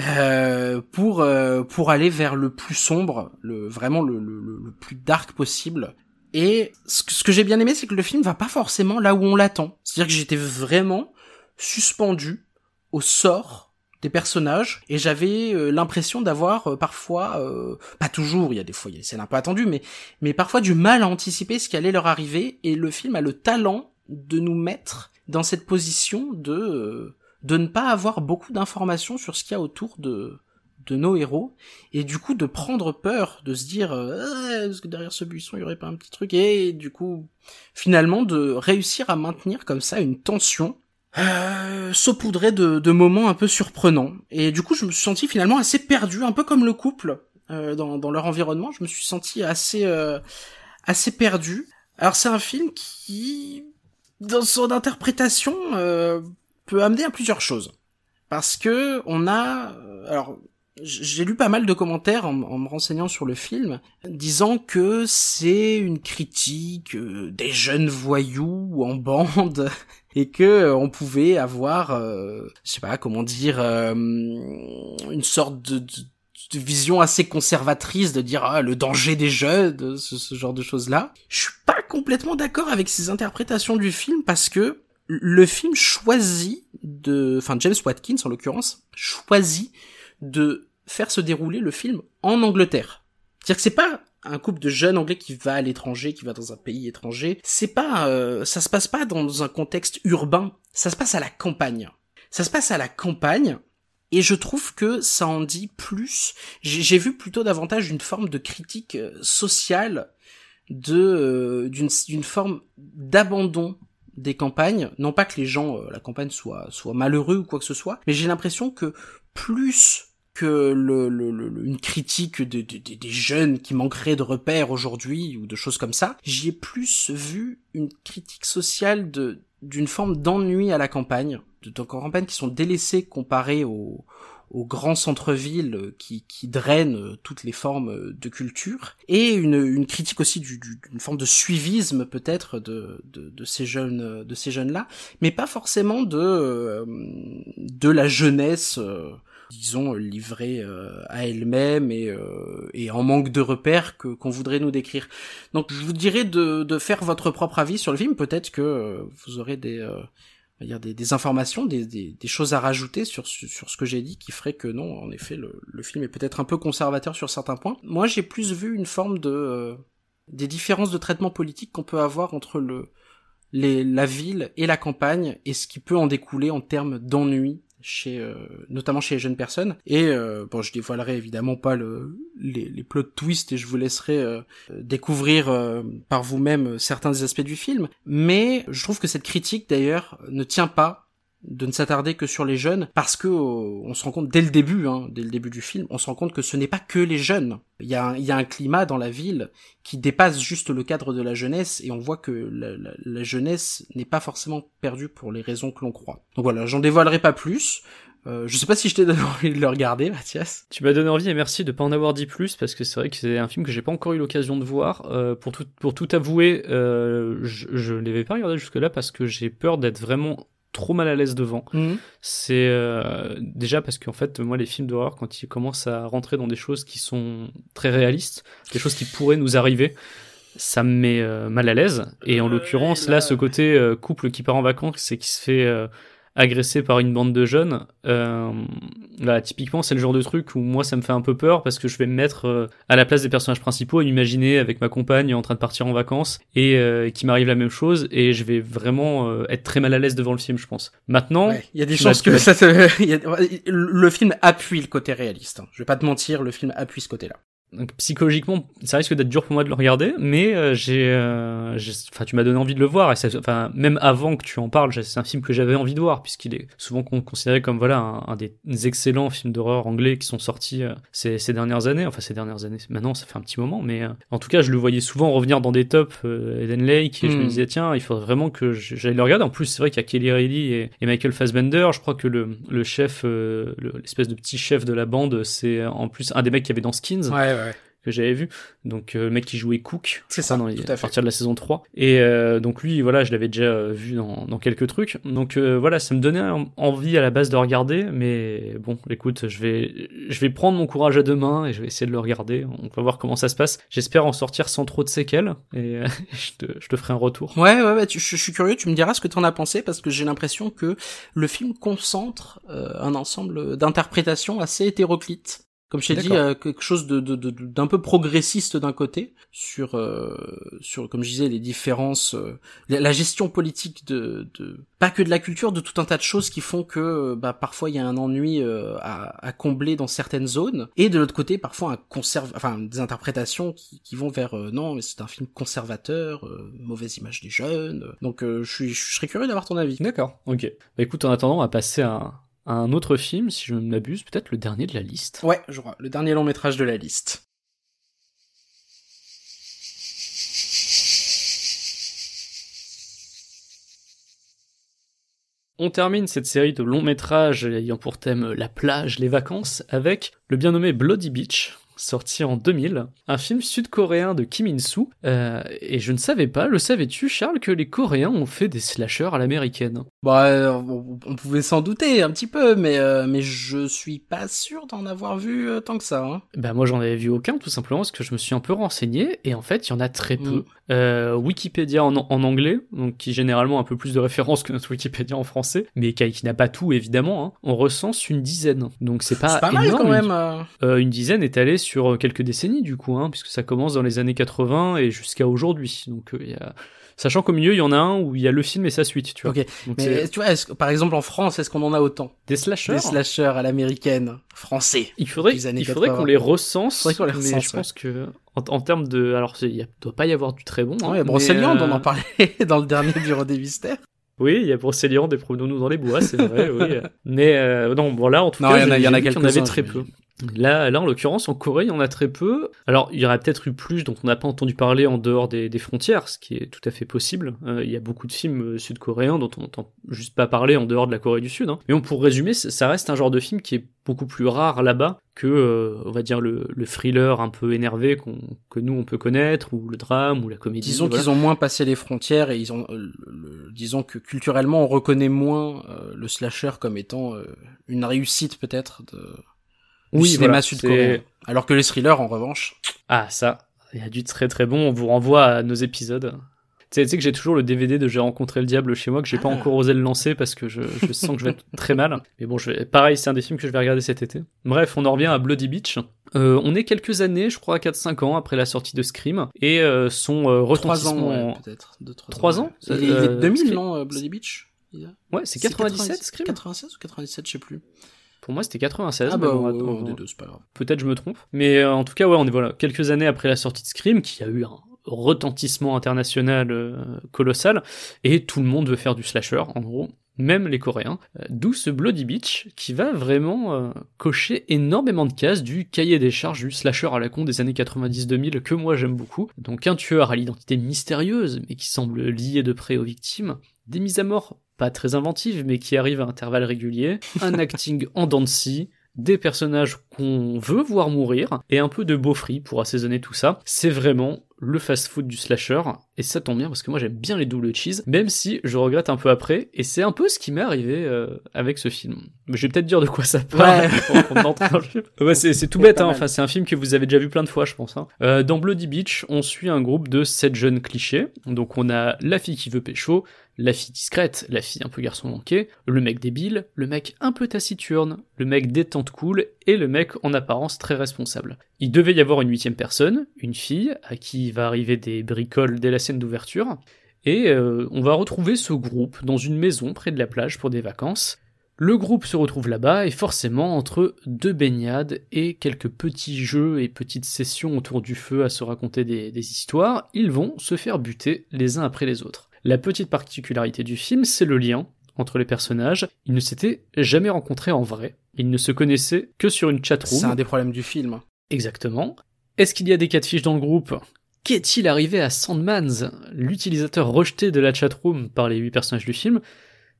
euh, pour euh, pour aller vers le plus sombre, le vraiment le, le, le- plus dark possible. Et ce que, que j'ai bien aimé, c'est que le film va pas forcément là où on l'attend. C'est-à-dire que j'étais vraiment suspendu au sort des personnages et j'avais euh, l'impression d'avoir euh, parfois euh, pas toujours il y a des fois il y a des scènes un peu attendues mais mais parfois du mal à anticiper ce qui allait leur arriver et le film a le talent de nous mettre dans cette position de de ne pas avoir beaucoup d'informations sur ce qu'il y a autour de de nos héros et du coup de prendre peur de se dire euh, est-ce que derrière ce buisson il y aurait pas un petit truc et du coup finalement de réussir à maintenir comme ça une tension euh, saupoudré de, de moments un peu surprenants. Et du coup, je me suis senti finalement assez perdu, un peu comme le couple euh, dans, dans leur environnement. Je me suis senti assez euh, assez perdu. Alors c'est un film qui, dans son interprétation, euh, peut amener à plusieurs choses. Parce que on a, euh, alors j'ai lu pas mal de commentaires en, me renseignant sur le film, disant que c'est une critique euh, des jeunes voyous en bande et que euh, on pouvait avoir, je sais pas comment dire, une sorte de vision assez conservatrice de dire ah, le danger des jeunes, ce, ce genre de choses là. Je suis pas complètement d'accord avec ces interprétations du film parce que le film choisit de, enfin James Watkins en l'occurrence choisit de faire se dérouler le film en Angleterre. C'est-à-dire que c'est pas un couple de jeunes anglais qui va à l'étranger, qui va dans un pays étranger. C'est pas, euh, ça se passe pas dans un contexte urbain. Ça se passe à la campagne. Ça se passe à la campagne. Et je trouve que ça en dit plus. J'ai vu plutôt davantage une forme de critique euh, sociale de euh, d'une forme d'abandon des campagnes. Non pas que les gens, euh, la campagne soit soit malheureux ou quoi que ce soit, mais j'ai l'impression que plus que le, une critique de, de- de- des jeunes qui manqueraient de repères aujourd'hui ou de choses comme ça, j'y ai plus vu une critique sociale de d'une forme d'ennui à la campagne, de, de campagnes qui sont délaissées comparées aux, au grand centre-ville euh, qui, qui draine euh, toutes les formes euh, de culture, et une, une critique aussi du, du- d'une forme de suivisme peut-être de, de, de ces jeunes de ces jeunes là, mais pas forcément de de la jeunesse. disons livrée à elle-même et, et en manque de repères que qu'on voudrait nous décrire. Donc je vous dirais de, de faire votre propre avis sur le film. Peut-être que vous aurez des, dire des, informations, des, choses à rajouter sur, ce que j'ai dit qui ferait que non, en effet, le, film est peut-être un peu conservateur sur certains points. Moi, j'ai plus vu une forme de euh, des différences de traitement politique qu'on peut avoir entre le la ville et la campagne et ce qui peut en découler en termes d'ennui chez euh, notamment chez les jeunes personnes. Et euh, bon je dévoilerai évidemment pas le les, les plot twists et je vous laisserai euh, découvrir euh, par vous-même certains des aspects du film. Mais je trouve que cette critique d'ailleurs ne tient pas de ne s'attarder que sur les jeunes parce que euh, on se rend compte dès le début hein, dès le début du film on se rend compte que ce n'est pas que les jeunes il y a un, il y a un climat dans la ville qui dépasse juste le cadre de la jeunesse et on voit que la, la- la jeunesse n'est pas forcément perdue pour les raisons que l'on croit. Donc voilà, j'en dévoilerai pas plus. Euh, je sais pas si je t'ai donné envie de le regarder, Mathias. Tu m'as donné envie et merci de pas en avoir dit plus parce que c'est vrai que c'est un film que j'ai pas encore eu l'occasion de voir. Euh, pour tout pour tout avouer, euh, je, je l'avais pas regardé jusque là parce que j'ai peur d'être vraiment trop mal à l'aise devant. C'est euh, déjà parce qu'en fait moi les films d'horreur quand ils commencent à rentrer dans des choses qui sont très réalistes, des choses qui pourraient nous arriver, ça me met euh, mal à l'aise. Et en Euh, l'occurrence là- là, ce côté euh, couple qui part en vacances et qui se fait agresser par une bande de jeunes, euh, là typiquement c'est le genre de truc où moi ça me fait un peu peur parce que je vais me mettre euh, à la place des personnages principaux et m'imaginer avec ma compagne en train de partir en vacances et euh, qui m'arrive la même chose et je vais vraiment euh, être très mal à l'aise devant le film je pense. Maintenant, Ouais, il y a des chances que ça te... il y a- Le film appuie le côté réaliste. hein. Je vais pas te mentir, le film appuie ce côté-là. Donc, psychologiquement, ça risque d'être dur pour moi de le regarder, mais euh, j'ai, euh, enfin, tu m'as donné envie de le voir. Et enfin, même avant que tu en parles, c'est un film que j'avais envie de voir puisqu'il est souvent con- considéré comme voilà un, un des excellents films d'horreur anglais qui sont sortis euh, ces, ces dernières années. Enfin, ces dernières années. Maintenant, ça fait un petit moment, mais euh, en tout cas, je le voyais souvent revenir dans des tops euh, Eden Lake et je me Hmm. disais tiens, il faudrait vraiment que j'aille le regarder. En plus, c'est vrai qu'il y a Kelly Reilly et, et Michael Fassbender. Je crois que le, le chef, le- l'espèce de petit chef de la bande, c'est en plus un des mecs qui avait dans Skins Ouais, ouais. Que j'avais vu. Donc euh, le mec qui jouait Cook, C'est ça, dans les- tout à à, partir de la saison 3. Et euh, donc lui, voilà, je l'avais déjà euh, vu dans, dans quelques trucs. Donc euh, voilà, ça me donnait en- envie à la base de regarder, mais bon, écoute, je vais je vais prendre mon courage à deux mains et je vais essayer de le regarder. On va voir comment ça se passe. J'espère en sortir sans trop de séquelles et euh, je, te, je te ferai un retour. Ouais, ouais, ouais, tu- je, je suis curieux, tu me diras ce que t'en as pensé, parce que j'ai l'impression que le film concentre euh, un ensemble d'interprétations assez hétéroclites. Comme je t'ai dit, euh, quelque chose de, de, de- d'un peu progressiste d'un côté, sur, euh, sur, comme je disais, les différences, euh, la, la gestion politique de, de, pas que de la culture, de tout un tas de choses qui font que, euh, bah, parfois il y a un ennui euh, à, à combler dans certaines zones, et de l'autre côté, parfois un conserve, enfin, des interprétations qui, qui vont vers, euh, non, mais c'est un film conservateur, euh, mauvaise image des jeunes, donc euh, je suis, je serais curieux d'avoir ton avis. D'accord. Ok. Bah écoute, en attendant, on va passer à, à un autre film, si je ne m'abuse, peut-être le dernier de la liste. Ouais, je crois, le dernier long métrage de la liste. On termine cette série de longs métrages ayant pour thème la plage, les vacances, avec le bien nommé Bloody Beach, sorti en 2000, un film sud-coréen de Kim In-soo. Euh, et je ne savais pas, le savais-tu Charles, que les Coréens ont fait des slashers à l'américaine? Bah, euh, on, pouvait s'en douter un petit peu, mais euh, mais je suis pas sûr d'en avoir vu tant que ça. Hein. Bah moi j'en avais vu aucun, tout simplement parce que je me suis un peu renseigné, et en fait il y en a très peu. Mm. Euh, Wikipédia en, en anglais, donc qui généralement a un peu plus de références que notre Wikipédia en français, mais qui, qui n'a pas tout évidemment, hein, on recense une dizaine. Donc c'est pas, pas mal énorme, quand une- même. euh. Euh, une dizaine est allée sur euh, quelques décennies du coup, hein, puisque ça commence dans les années 80 et jusqu'à aujourd'hui. Donc il y a... Sachant qu'au milieu il y en a un où il y a le film et sa suite, tu vois. Donc, mais tu vois, que- par exemple en France, est-ce qu'on en a autant des slashers. Des slashers à l'américaine, français. Il faudrait, des années il faudrait 80. qu'on les recense, Faudrait qu'on les mais recense, je pense que en, en termes de, alors il doit pas y avoir du très bon. hein, Ouais, Brocéliande, mais, euh, on en parlait dans le dernier Bureau des Mystères. Oui, il y a Brocéliande et Promenons-nous dans les bois, c'est vrai, oui. Mais euh, non, bon là, en tout Non, cas, il y en a- y en quelques-uns, avait très peu. Là, là, en l'occurrence, en Corée, il y en a très peu. Alors, il y aurait peut-être eu plus dont on n'a pas entendu parler en dehors des, des, frontières, ce qui est tout à fait possible. Euh, il y a beaucoup de films sud-coréens dont on n'entend juste pas parler en dehors de la Corée du Sud. Hein. Mais pour résumer, ça reste un genre de film qui est beaucoup plus rare là-bas que, euh, on va dire, le, le, thriller un peu énervé que nous on peut connaître, ou le drame, ou la comédie. Disons voilà. qu'ils ont moins passé les frontières et ils ont, euh, le, disons que culturellement on reconnaît moins euh, le slasher comme étant une réussite peut-être de du oui, cinéma voilà, sud-coréen. Alors que les thrillers, en revanche. Ah, ça, il y a du très très bon. On vous renvoie à nos épisodes. Tu sais, que j'ai toujours le DVD de J'ai rencontré le diable chez moi que j'ai ah. pas encore osé le lancer parce que je, je sens que je vais être très mal. Mais bon, je vais, pareil, c'est un des films que je vais regarder cet été. Bref, on en revient à Bloody Beach. Euh, on est quelques années, je crois 4-5 ans après la sortie de Scream et euh, son euh, retentissement. 3 ans, ouais, peut-être. 3 ans, ans Il est 2000, non, Bloody Beach Ouais, c'est 97 Scream 96 ou 97, je sais plus. Pour moi, c'était 96. Ah bah, des deux, c'est pas grave. Peut-être je me trompe. Mais euh, en tout cas, ouais, on est voilà quelques années après la sortie de Scream, qui a eu un retentissement international euh, colossal, et tout le monde veut faire du slasher, en gros. Même les Coréens, euh, d'où ce Bloody Beach qui va vraiment euh, cocher énormément de cases du cahier des charges du slasher à la con des années 90-2000 que moi j'aime beaucoup. Donc un tueur à l'identité mystérieuse mais qui semble lié de près aux victimes, des mises à mort pas très inventives, mais qui arrivent à intervalles réguliers, un acting en dents de scie, des personnages qu'on veut voir mourir, et un peu de beau free pour assaisonner tout ça. C'est vraiment le fast-food du slasher, et ça tombe bien parce que moi j'aime bien les double cheese, même si je regrette un peu après, et c'est un peu ce qui m'est arrivé euh, avec ce film. Mais je vais peut-être dire de quoi ça parle. Ouais, ouais c'est tout bête, hein. enfin c'est un film que vous avez déjà vu plein de fois, je pense. Hein. Euh, dans Bloody Beach, on suit un groupe de sept jeunes clichés, donc on a la fille qui veut pécho, la fille discrète, la fille un peu garçon manqué, le mec débile, le mec un peu taciturne, le mec détente cool et le mec en apparence très responsable. Il devait y avoir une huitième personne, une fille, à qui va arriver des bricoles dès la scène d'ouverture, et euh, on va retrouver ce groupe dans une maison près de la plage pour des vacances. Le groupe se retrouve là-bas et forcément entre deux baignades et quelques petits jeux et petites sessions autour du feu à se raconter des, des histoires, ils vont se faire buter les uns après les autres. La petite particularité du film, c'est le lien entre les personnages. Ils ne s'étaient jamais rencontrés en vrai. Ils ne se connaissaient que sur une chatroom. C'est un des problèmes du film. Exactement. Est-ce qu'il y a des cas de fiches dans le groupe? Qu'est-il arrivé à Sandmans, l'utilisateur rejeté de la chatroom par les huit personnages du film?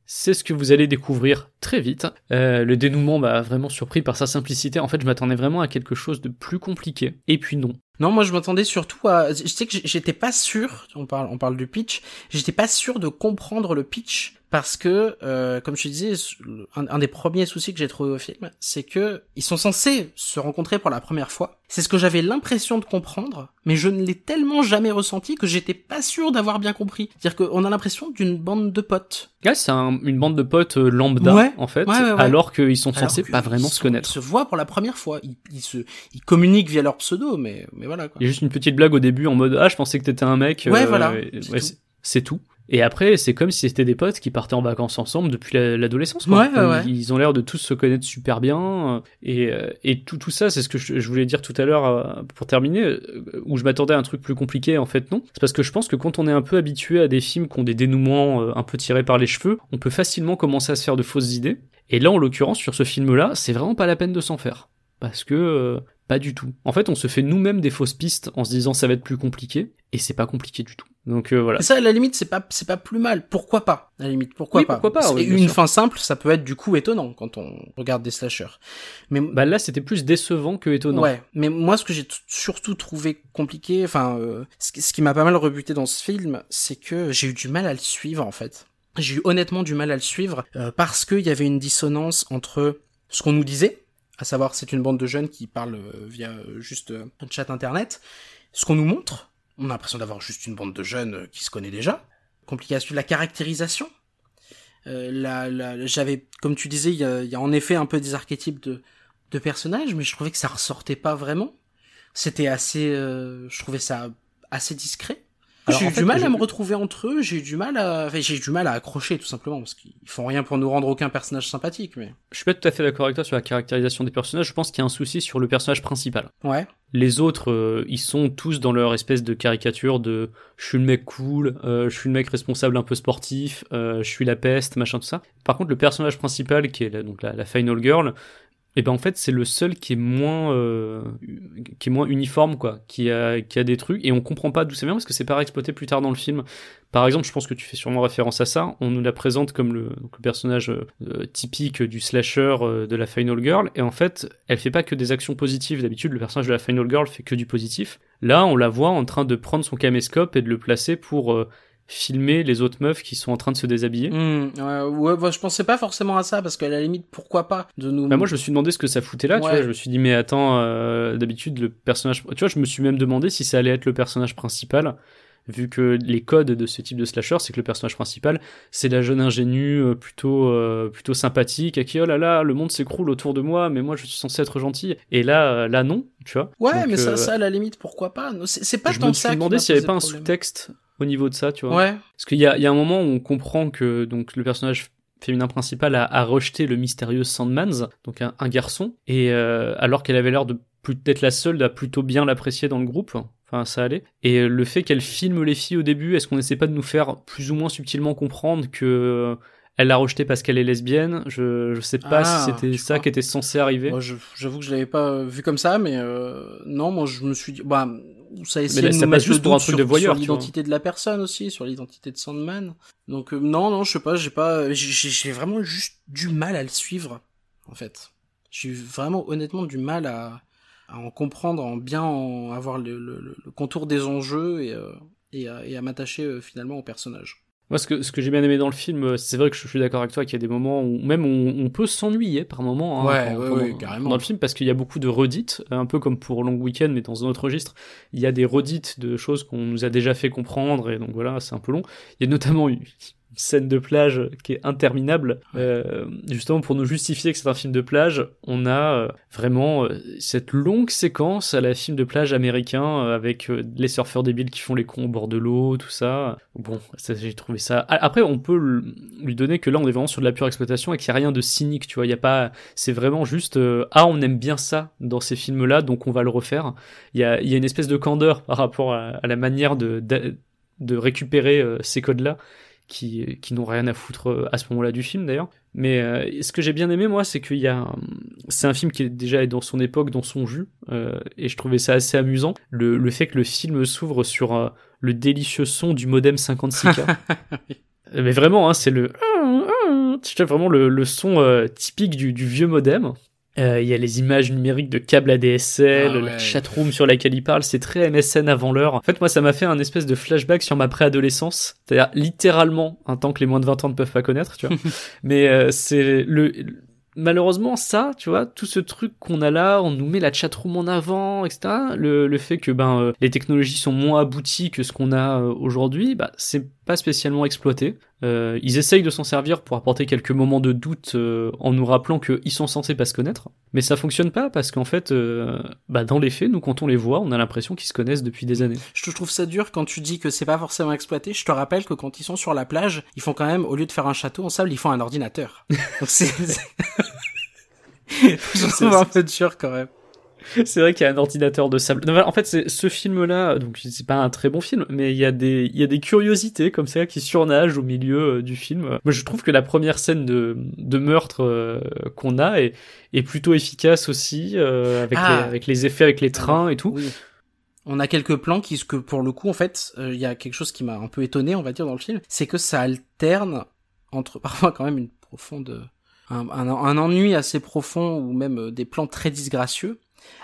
C'est ce que vous allez découvrir très vite. Euh, le dénouement m'a vraiment surpris par sa simplicité. En fait, je m'attendais vraiment à quelque chose de plus compliqué. Et puis non. Non, moi je m'attendais surtout à. Je sais que j'étais pas sûr. On parle, on parle du pitch. J'étais pas sûr de comprendre le pitch parce que, euh, comme je te disais, un, un, des premiers soucis que j'ai trouvé au film, c'est que ils sont censés se rencontrer pour la première fois. C'est ce que j'avais l'impression de comprendre, mais je ne l'ai tellement jamais ressenti que j'étais pas sûr d'avoir bien compris. C'est-à-dire qu'on a l'impression d'une bande de potes. Ouais, c'est un, une bande de potes euh, lambda, ouais, en fait, ouais, ouais, alors qu'ils sont censés pas vraiment se connaître. Ils se voient pour la première fois. Ils, ils se, ils communiquent via leur pseudo, mais, mais voilà. Quoi. Il y a juste une petite blague au début en mode ah je pensais que t'étais un mec. Ouais, euh, voilà. C'est tout. Et après, c'est comme si c'était des potes qui partaient en vacances ensemble depuis l'adolescence. Ouais, ouais, ouais. Ils ont l'air de tous se connaître super bien. Et, et tout, tout ça, c'est ce que je, je, voulais dire tout à l'heure pour terminer, où je m'attendais à un truc plus compliqué. En fait, non. C'est parce que je pense que quand on est un peu habitué à des films qui ont des dénouements un peu tirés par les cheveux, on peut facilement commencer à se faire de fausses idées. Et là, en l'occurrence, sur ce film-là, c'est vraiment pas la peine de s'en faire. Parce que euh, pas du tout. En fait, on se fait nous-mêmes des fausses pistes en se disant ça va être plus compliqué, et c'est pas compliqué du tout. Donc euh, voilà. Et ça, à la limite, c'est pas c'est pas plus mal. Pourquoi pas? À la limite, pourquoi oui, pas? Pourquoi pas oui, une sûr. fin simple, ça peut être du coup étonnant quand on regarde des slashers. Mais bah là, c'était plus décevant que étonnant. Ouais. Mais moi, ce que j'ai surtout trouvé compliqué, enfin, euh, ce, ce qui m'a pas mal rebuté dans ce film, c'est que j'ai eu du mal à le suivre en fait. J'ai eu honnêtement du mal à le suivre euh, parce qu'il y avait une dissonance entre ce qu'on nous disait à savoir c'est une bande de jeunes qui parlent euh, via euh, juste euh, un chat internet. Ce qu'on nous montre, on a l'impression d'avoir juste une bande de jeunes qui se connaît déjà. Complication, la caractérisation. Euh, la, j'avais, comme tu disais, il y a, en effet un peu des archétypes de, de personnages, mais je trouvais que ça ressortait pas vraiment. C'était assez, je trouvais ça assez discret. J'ai eu fait, du mal à me retrouver entre eux, j'ai eu du mal à, enfin, j'ai eu du mal à accrocher tout simplement parce qu'ils font rien pour nous rendre aucun personnage sympathique. Mais je suis pas tout à fait d'accord avec toi sur la caractérisation des personnages. Je pense qu'il y a un souci sur le personnage principal. Ouais. Les autres, euh, ils sont tous dans leur espèce de caricature de je suis le mec cool, euh, je suis le mec responsable un peu sportif, euh, je suis la peste, machin tout ça. Par contre, le personnage principal qui est la, donc la, la final girl, et ben en fait c'est le seul qui est moins euh, qui est moins uniforme quoi qui a qui a des trucs et on comprend pas d'où ça vient parce que c'est pas exploité plus tard dans le film. Par exemple je pense que tu fais sûrement référence à ça on nous la présente comme le, personnage euh, typique du slasher euh, de la final girl et en fait elle fait pas que des actions positives. D'habitude le personnage de la final girl fait que du positif. Là on la voit en train de prendre son caméscope et de le placer pour filmer les autres meufs qui sont en train de se déshabiller. Hmm, ouais, ouais, bah, je pensais pas forcément à ça parce qu'à la limite, pourquoi pas de nous. Bah moi, je me suis demandé ce que ça foutait là. Tu vois, je me suis dit mais attends, euh, d'habitude le personnage. Tu vois, je me suis même demandé si ça allait être le personnage principal. Vu que les codes de ce type de slasher, c'est que le personnage principal, c'est la jeune ingénue euh, plutôt euh, plutôt sympathique, à qui oh là là, le monde s'écroule autour de moi, mais moi je suis censé être gentil. Et là, là non, tu vois. Ouais, Donc, mais ça, ça, à la limite, pourquoi pas? C'est pas je tant me ça. suis qui demandé m'a s'il y avait pas un sous-texte au niveau de ça, tu vois. Ouais. Parce qu'il y a, y a un moment où on comprend que donc le personnage féminin principal a, a rejeté le mystérieux Sandmans, donc un, un garçon, et euh, alors qu'elle avait l'air de d'être la seule à plutôt bien l'apprécier dans le groupe, enfin ça allait. Et le fait qu'elle filme les filles au début, est-ce qu'on essaie pas de nous faire plus ou moins subtilement comprendre que euh, elle l'a rejeté parce qu'elle est lesbienne? Je je sais pas Ah, si c'était tu ça crois qui était censé arriver. Moi, j'avoue que je l'avais pas euh, vu comme ça, mais euh, non, moi je me suis dit, bah, ça essayait là, de ça nous mettre juste pour un truc sur, de voyeur, sur l'identité de la personne aussi, sur l'identité de Sandman. Donc euh, non, non, je sais pas, j'ai pas, j'ai- vraiment juste du mal à le suivre, en fait. J'ai vraiment honnêtement du mal à, à en comprendre, en bien en avoir le, le, le- le contour des enjeux et, euh, et à, et à m'attacher euh, finalement au personnage. Moi, ce que, ce que j'ai bien aimé dans le film, euh, c'est vrai que je suis d'accord avec toi qu'il y a des moments où même on, on peut s'ennuyer par moments hein, Ouais, ouais, carrément. dans le film parce qu'il y a beaucoup de redites, un peu comme pour Long Weekend, mais dans un autre registre. Il y a des redites de choses qu'on nous a déjà fait comprendre et donc voilà, c'est un peu long. Il y a notamment scène de plage qui est interminable, euh, justement pour nous justifier que c'est un film de plage. On a euh, vraiment euh, cette longue séquence à la film de plage américain avec les surfeurs débiles qui font les cons au bord de l'eau, tout ça. Bon, ça, j'ai trouvé ça. Après, on peut lui donner que là, on est vraiment sur de la pure exploitation et qu'il n'y a rien de cynique, tu vois. Il y a pas, c'est vraiment juste, euh, ah, on aime bien ça dans ces films-là, donc on va le refaire. Il y a, il y a une espèce de candeur par rapport à, à la manière de, de, de récupérer euh, ces codes-là qui, qui n'ont rien à foutre euh, à ce moment-là du film d'ailleurs. Mais euh, ce que j'ai bien aimé moi, c'est qu'il y a, c'est un film qui est déjà dans son époque, dans son jus, euh, et je trouvais ça assez amusant. Le, le fait que le film s'ouvre sur euh, le délicieux son du modem 56K. Mais vraiment, hein, c'est le, sais, vraiment le, le son typique du, du vieux modem. Euh, Il y a les images numériques de câbles ADSL, Ah la ouais. chatroom sur laquelle il parle, c'est très MSN avant l'heure. En fait, moi, ça m'a fait un espèce de flashback sur ma préadolescence. C'est-à-dire littéralement un temps que les moins de 20 ans ne peuvent pas connaître, tu vois. Mais euh, c'est le... Malheureusement, ça, tu vois, tout ce truc qu'on a là, on nous met la chatroom en avant, etc. Le, le fait que ben euh, les technologies sont moins abouties que ce qu'on a euh, aujourd'hui, bah c'est pas spécialement exploité. Euh, ils essayent de s'en servir pour apporter quelques moments de doute euh, en nous rappelant qu'ils sont censés pas se connaître, mais ça fonctionne pas parce qu'en fait, euh, bah dans les faits, nous quand on les voit, on a l'impression qu'ils se connaissent depuis des années. Je trouve ça dur quand tu dis que c'est pas forcément exploité. Je te rappelle que quand ils sont sur la plage, ils font quand même, au lieu de faire un château en sable, ils font un ordinateur. Donc c'est... c'est- Je trouve un peu dur quand même. c'est vrai qu'il y a un ordinateur de sable. Non, en fait, c'est ce film-là, donc c'est pas un très bon film, mais il y a des, il y a des curiosités comme ça qui surnagent au milieu euh, du film. Moi, je trouve que la première scène de, de meurtre euh, qu'on a est, est plutôt efficace aussi, euh, avec, Ah. les, avec les effets avec les trains et tout. Oui. On a quelques plans qui, que pour le coup, en fait, il y a quelque chose qui m'a un peu étonné, on va dire, dans le film, c'est que ça alterne entre parfois quand même une profonde, un, un, un ennui assez profond ou même des plans très disgracieux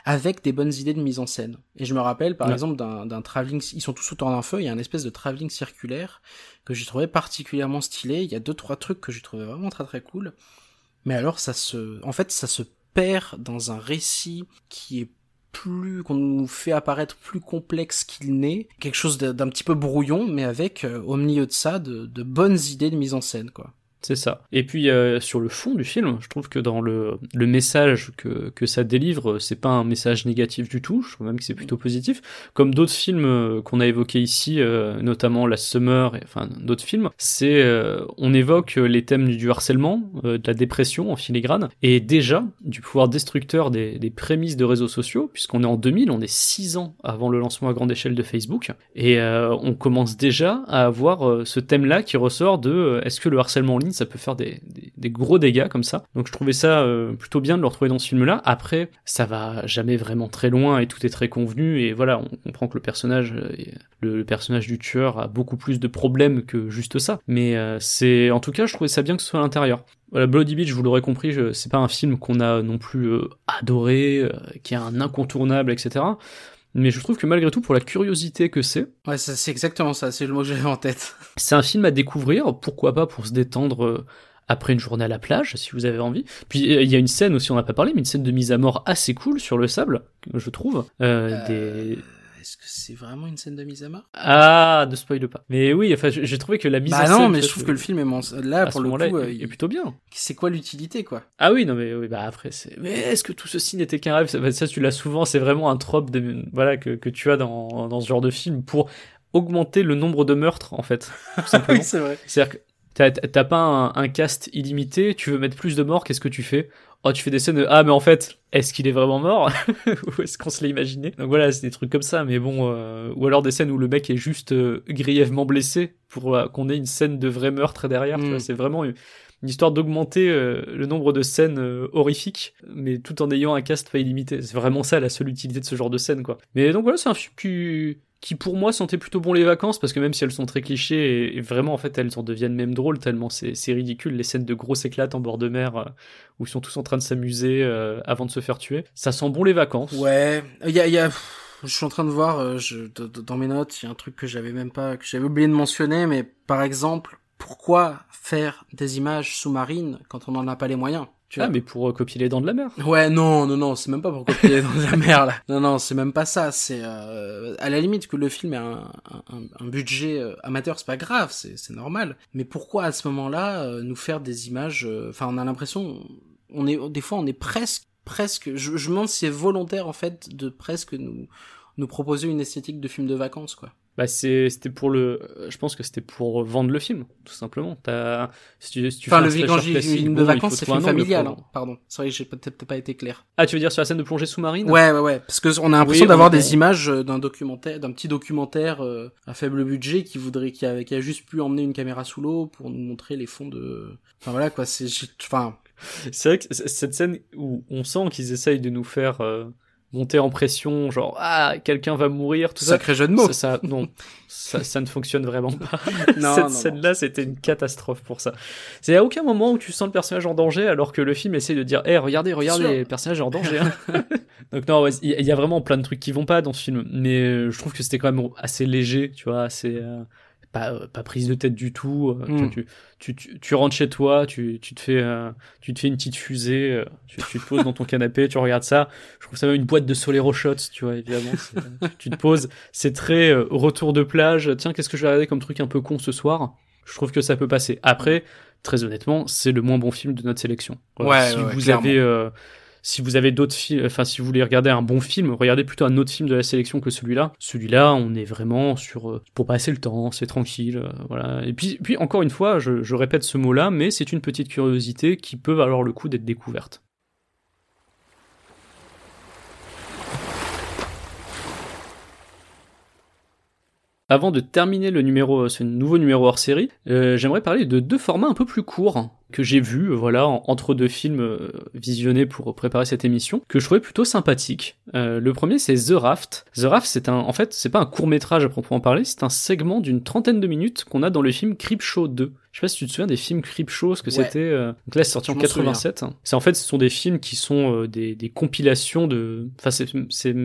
avec des bonnes idées de mise en scène. Et je me rappelle, par Ouais. exemple, d'un travelling, ils sont tous autour d'un feu, il y a un espèce de travelling circulaire que j'ai trouvé particulièrement stylé. Il y a deux, trois trucs que j'ai trouvé vraiment très très cool. Mais alors, ça se, en fait, ça se perd dans un récit qui est plus, qu'on nous fait apparaître plus complexe qu'il n'est. Quelque chose d'un d'un petit peu brouillon, mais avec, euh, au milieu de ça, de, de bonnes idées de mise en scène, quoi. C'est ça. Et puis euh, sur le fond du film, je trouve que dans le, le message que, que ça délivre, c'est pas un message négatif du tout. Je trouve même que c'est plutôt positif. Comme d'autres films euh, qu'on a évoqués ici, euh, notamment La Summer, et, enfin d'autres films, c'est on évoque les thèmes du, du harcèlement, de la dépression en filigrane, et déjà du pouvoir destructeur des, des prémices de réseaux sociaux, puisqu'on est en 2000, on est six ans avant le lancement à grande échelle de Facebook, et on commence déjà à avoir ce thème-là qui ressort de est-ce que le harcèlement en ligne ça peut faire des, gros dégâts comme ça. Donc je trouvais ça euh, plutôt bien de le retrouver dans ce film-là. Après, ça va jamais vraiment très loin et tout est très convenu. Et voilà, on comprend que le personnage, euh, le, personnage du tueur a beaucoup plus de problèmes que juste ça. Mais euh, c'est, en tout cas, je trouvais ça bien que ce soit à l'intérieur. Voilà, Bloody Beach, vous l'aurez compris, c'est pas un film qu'on a non plus adoré, qui est un incontournable, etc. Mais je trouve que malgré tout, pour la curiosité que c'est, Ouais, c'est exactement ça, c'est le mot que j'avais en tête. c'est un film à découvrir, pourquoi pas pour se détendre euh, après une journée à la plage, si vous avez envie. Puis euh, il y a une scène aussi, on n'a pas parlé, mais une scène de mise à mort assez cool sur le sable, je trouve. Euh, des... Est-ce que c'est vraiment une scène de mise à mort? Ah, ne spoil pas. Mais oui, enfin, j'ai trouvé que la mise Bah en scène... non, mais je trouve que le film est. Là, à pour le coup, est- euh, est plutôt bien. c'est quoi l'utilité, quoi? Ah oui, non mais oui, bah après c'est. Mais est-ce que tout ceci n'était qu'un rêve? Ça, bah, ça, tu l'as souvent. C'est vraiment un trope de voilà que, que tu as dans dans ce genre de film pour augmenter le nombre de meurtres en fait. Simplement. Oui, c'est vrai. C'est-à-dire que t'as t'as pas un, un cast illimité. Tu veux mettre plus de morts. Qu'est-ce que tu fais? Oh, tu fais des scènes. De, ah, mais en fait, est-ce qu'il est vraiment mort? Ou est-ce qu'on se l'a imaginé? Donc voilà, c'est des trucs comme ça. Mais bon, euh, ou alors des scènes où le mec est juste euh, grièvement blessé pour euh, qu'on ait une scène de vrai meurtre derrière. Mm. C'est vraiment une, une histoire d'augmenter euh, le nombre de scènes euh, horrifiques, mais tout en ayant un cast pas illimité. C'est vraiment ça la seule utilité de ce genre de scène, quoi. Mais donc voilà, c'est un film qui, pour moi sentait plutôt bon les vacances, parce que même si elles sont très clichés, et, vraiment en fait elles en deviennent même drôles tellement c'est ridicule, les scènes de grosses éclates en bord de mer, euh, où ils sont tous en train de s'amuser euh, avant de se faire tuer. Ça sent bon les vacances. Ouais, il y a, y a... Je suis en train de voir, euh, je, dans mes notes, il y a un truc que j'avais même pas, que j'avais oublié de mentionner, mais par exemple, pourquoi faire des images sous-marines quand on n'en a pas les moyens? Tu Ah, vois mais pour euh, copier les dents de la mer. Ouais, non, non, non, c'est même pas pour copier dans la mer là. Non, non, c'est même pas ça. C'est euh, à la limite que le film ait un, un, un budget euh, amateur, c'est pas grave, c'est c'est normal. Mais pourquoi à ce moment-là euh, nous faire des images euh, Enfin, on a l'impression, on est des fois, on est presque, presque. Je, je me demande si c'est volontaire en fait de presque nous nous proposer une esthétique de film de vacances quoi. Bah c'est c'était pour le je pense que c'était pour vendre le film tout simplement. T'as si tu, si tu Enfin, fais le un quand slasher j'ai classique, film de vacances, c'est film familial. hein. Pardon, c'est vrai que j'ai peut-être pas été clair. Ah, tu veux dire sur la scène de plongée sous-marine? Ouais, ouais, ouais. Parce que on a l'impression Oui, d'avoir on- des images euh, d'un documentaire, d'un petit documentaire euh, à faible budget qui voudrait, qui a, qui a juste pu emmener une caméra sous l'eau pour nous montrer les fonds de. Enfin voilà quoi. C'est, j'ai- enfin, C'est vrai que cette scène où on sent qu'ils essayent de nous faire euh, monter en pression, genre ah quelqu'un va mourir, tout ça. sacré jeu de mots. Ça, ça- non, ça, ça ne fonctionne vraiment pas. Non, Cette scène-là, c'était une catastrophe pour ça. C'est à aucun moment où tu sens le personnage en danger, alors que le film essaie de dire, hé, regardez, regardez, sûr. le personnage est en danger. hein. Donc non, ouais, il y, il y a vraiment plein de trucs qui vont pas dans ce film, mais euh, je trouve que c'était quand même assez léger, tu vois, assez euh, pas euh, pas prise de tête du tout. euh, tu vois, Mm. Tu, tu, tu, tu rentres chez toi, tu, tu te fais euh, tu te fais une petite fusée, tu, tu te poses dans ton canapé, tu regardes ça. Je trouve ça même une boîte de Solero Shots, tu vois, évidemment. tu te poses, c'est très retour de plage. Tiens, qu'est-ce que je vais regarder comme truc un peu con ce soir? Je trouve que ça peut passer. Après, très honnêtement, c'est le moins bon film de notre sélection. Ouais, si ouais, vous clairement. avez euh, si vous avez d'autres films, enfin si vous voulez regarder un bon film, regardez plutôt un autre film de la sélection que celui-là. Celui-là, on est vraiment sur euh, pour passer le temps, c'est tranquille, euh, voilà. Et puis, puis encore une fois, je, répète ce mot-là, mais c'est une petite curiosité qui peut valoir le coup d'être découverte. Avant de terminer le numéro, ce nouveau numéro hors série, euh, j'aimerais parler de deux formats un peu plus courts que j'ai vus, euh, voilà, en- entre deux films euh, visionnés pour préparer cette émission, que je trouvais plutôt sympathiques. Euh, le premier, c'est The Raft. The Raft, c'est un, en fait, c'est pas un court métrage à proprement parler, c'est un segment d'une trentaine de minutes qu'on a dans le film Creepshow 2. Je sais pas si tu te souviens des films Creepshow, ce que Ouais. c'était. euh, Donc là, c'est sorti Je en m'en 87. C'est en fait, ce sont des films qui sont euh, des, des compilations de. Enfin, c'est c'est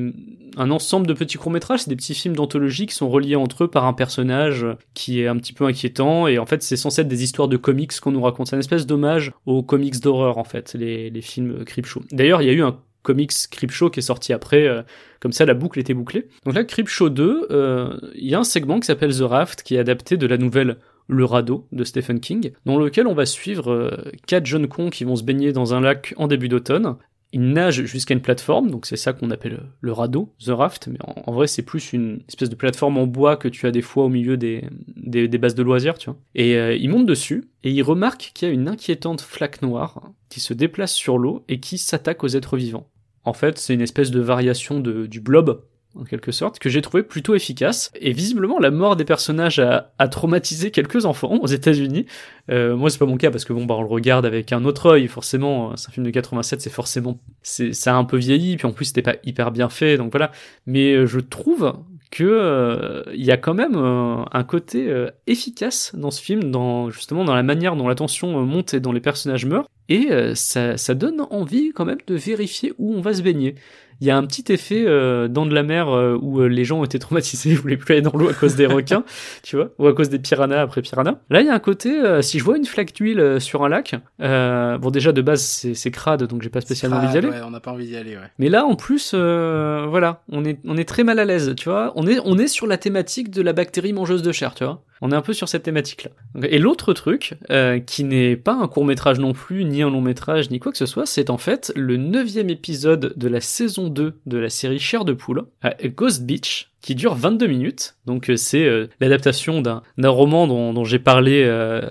un ensemble de petits courts métrages. C'est des petits films d'anthologie qui sont reliés entre eux par un personnage qui est un petit peu inquiétant. Et en fait, c'est censé être des histoires de comics qu'on nous raconte. C'est une espèce d'hommage aux comics d'horreur, en fait, les, les films Creepshow. D'ailleurs, il y a eu un comics Creepshow qui est sorti après, euh, comme ça la boucle était bouclée. Donc là, Creepshow 2, euh, il y a un segment qui s'appelle The Raft, qui est adapté de la nouvelle Le Radeau de Stephen King, dans lequel on va suivre euh, quatre jeunes cons qui vont se baigner dans un lac en début d'automne. Ils nagent jusqu'à une plateforme, donc c'est ça qu'on appelle le radeau, the raft, mais en, vrai c'est plus une espèce de plateforme en bois que tu as des fois au milieu des, des, bases de loisirs, tu vois. Et euh, ils montent dessus, et ils remarquent qu'il y a une inquiétante flaque noire qui se déplace sur l'eau et qui s'attaque aux êtres vivants. En fait, c'est une espèce de variation de, du blob en quelque sorte, que j'ai trouvé plutôt efficace. Et visiblement, la mort des personnages a, traumatisé quelques enfants aux États-Unis. Euh, moi, c'est pas mon cas parce que bon, bah, on le regarde avec un autre œil. Forcément, c'est un film de 87, c'est forcément, c'est, ça a un peu vieilli. Puis en plus, c'était pas hyper bien fait, donc voilà. Mais euh, je trouve que euh, il y a quand même euh, un côté efficace dans ce film, dans justement dans la manière dont la tension monte et dont les personnages meurent, et ça, ça donne envie quand même de vérifier où on va se baigner il y a un petit effet euh, dans de la mer euh, où euh, les gens étaient traumatisés, ils voulaient plus aller dans l'eau à cause des requins, tu vois, ou à cause des piranhas après piranhas. Là, il y a un côté, euh, si je vois une flaque d'huile sur un lac, bon déjà de base c'est crade, donc j'ai pas spécialement envie d'y aller. Ouais, on n'a pas envie d'y aller, ouais. Mais là, en plus, voilà, on est on est très mal à l'aise, tu vois. On est on est sur la thématique de la bactérie mangeuse de chair, tu vois. On est un peu sur cette thématique-là. Et l'autre truc, euh, qui n'est pas un court métrage non plus, ni un long métrage, ni quoi que ce soit, c'est en fait le neuvième épisode de la saison 2 de la série Chair de Poule, Ghost Beach, qui dure 22 minutes. Donc euh, c'est euh, l'adaptation d'un roman dont, j'ai parlé euh,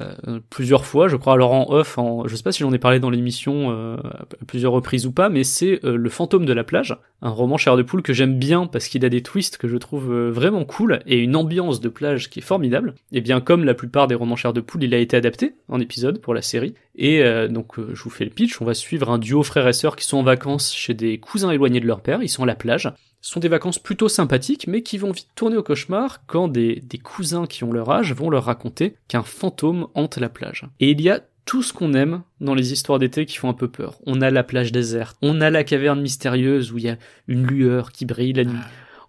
plusieurs fois, je crois alors en off, en, je sais pas si j'en ai parlé dans l'émission à plusieurs reprises ou pas, mais c'est Le fantôme de la plage, un roman chair de poule que j'aime bien parce qu'il a des twists que je trouve vraiment cool et une ambiance de plage qui est formidable. Et bien comme la plupart des romans chair de poule, il a été adapté en épisode pour la série. Et donc je vous fais le pitch, on va suivre un duo frères et sœurs qui sont en vacances chez des cousins éloignés de leur père, ils sont à la plage. Sont des vacances plutôt sympathiques, mais qui vont vite tourner au cauchemar quand des, des cousins qui ont leur âge vont leur raconter qu'un fantôme hante la plage. Et il y a tout ce qu'on aime dans les histoires d'été qui font un peu peur. On a la plage déserte, on a la caverne mystérieuse où il y a une lueur qui brille la nuit.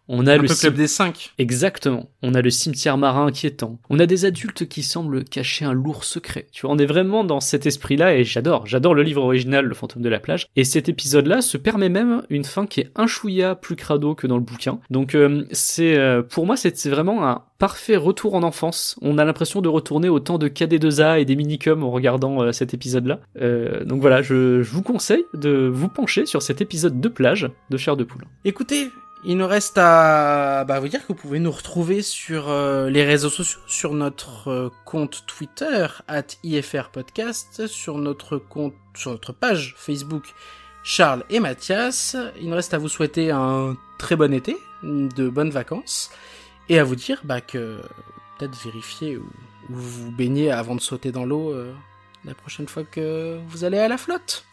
On a Un le peu cim- club des cinq. Exactement. On a le cimetière marin inquiétant. On a des adultes qui semblent cacher un lourd secret. Tu vois, on est vraiment dans cet esprit-là et j'adore. J'adore le livre original, Le fantôme de la plage. Et cet épisode-là se permet même une fin qui est un chouïa plus crado que dans le bouquin. Donc euh, c'est euh, pour moi c'est vraiment un parfait retour en enfance. On a l'impression de retourner au temps de KD2A et des minicums en regardant euh, cet épisode-là. Euh, donc voilà, je, je vous conseille de vous pencher sur cet épisode de plage de Chair de Poule. Écoutez, il nous reste à bah, vous dire que vous pouvez nous retrouver sur euh, les réseaux sociaux, sur notre euh, compte Twitter, at IFR Podcast, sur notre compte, sur notre page Facebook, Charles et Mathias. Il nous reste à vous souhaiter un très bon été, de bonnes vacances, et à vous dire bah, que peut-être vérifier où, vous baignez avant de sauter dans l'eau euh, la prochaine fois que vous allez à la flotte.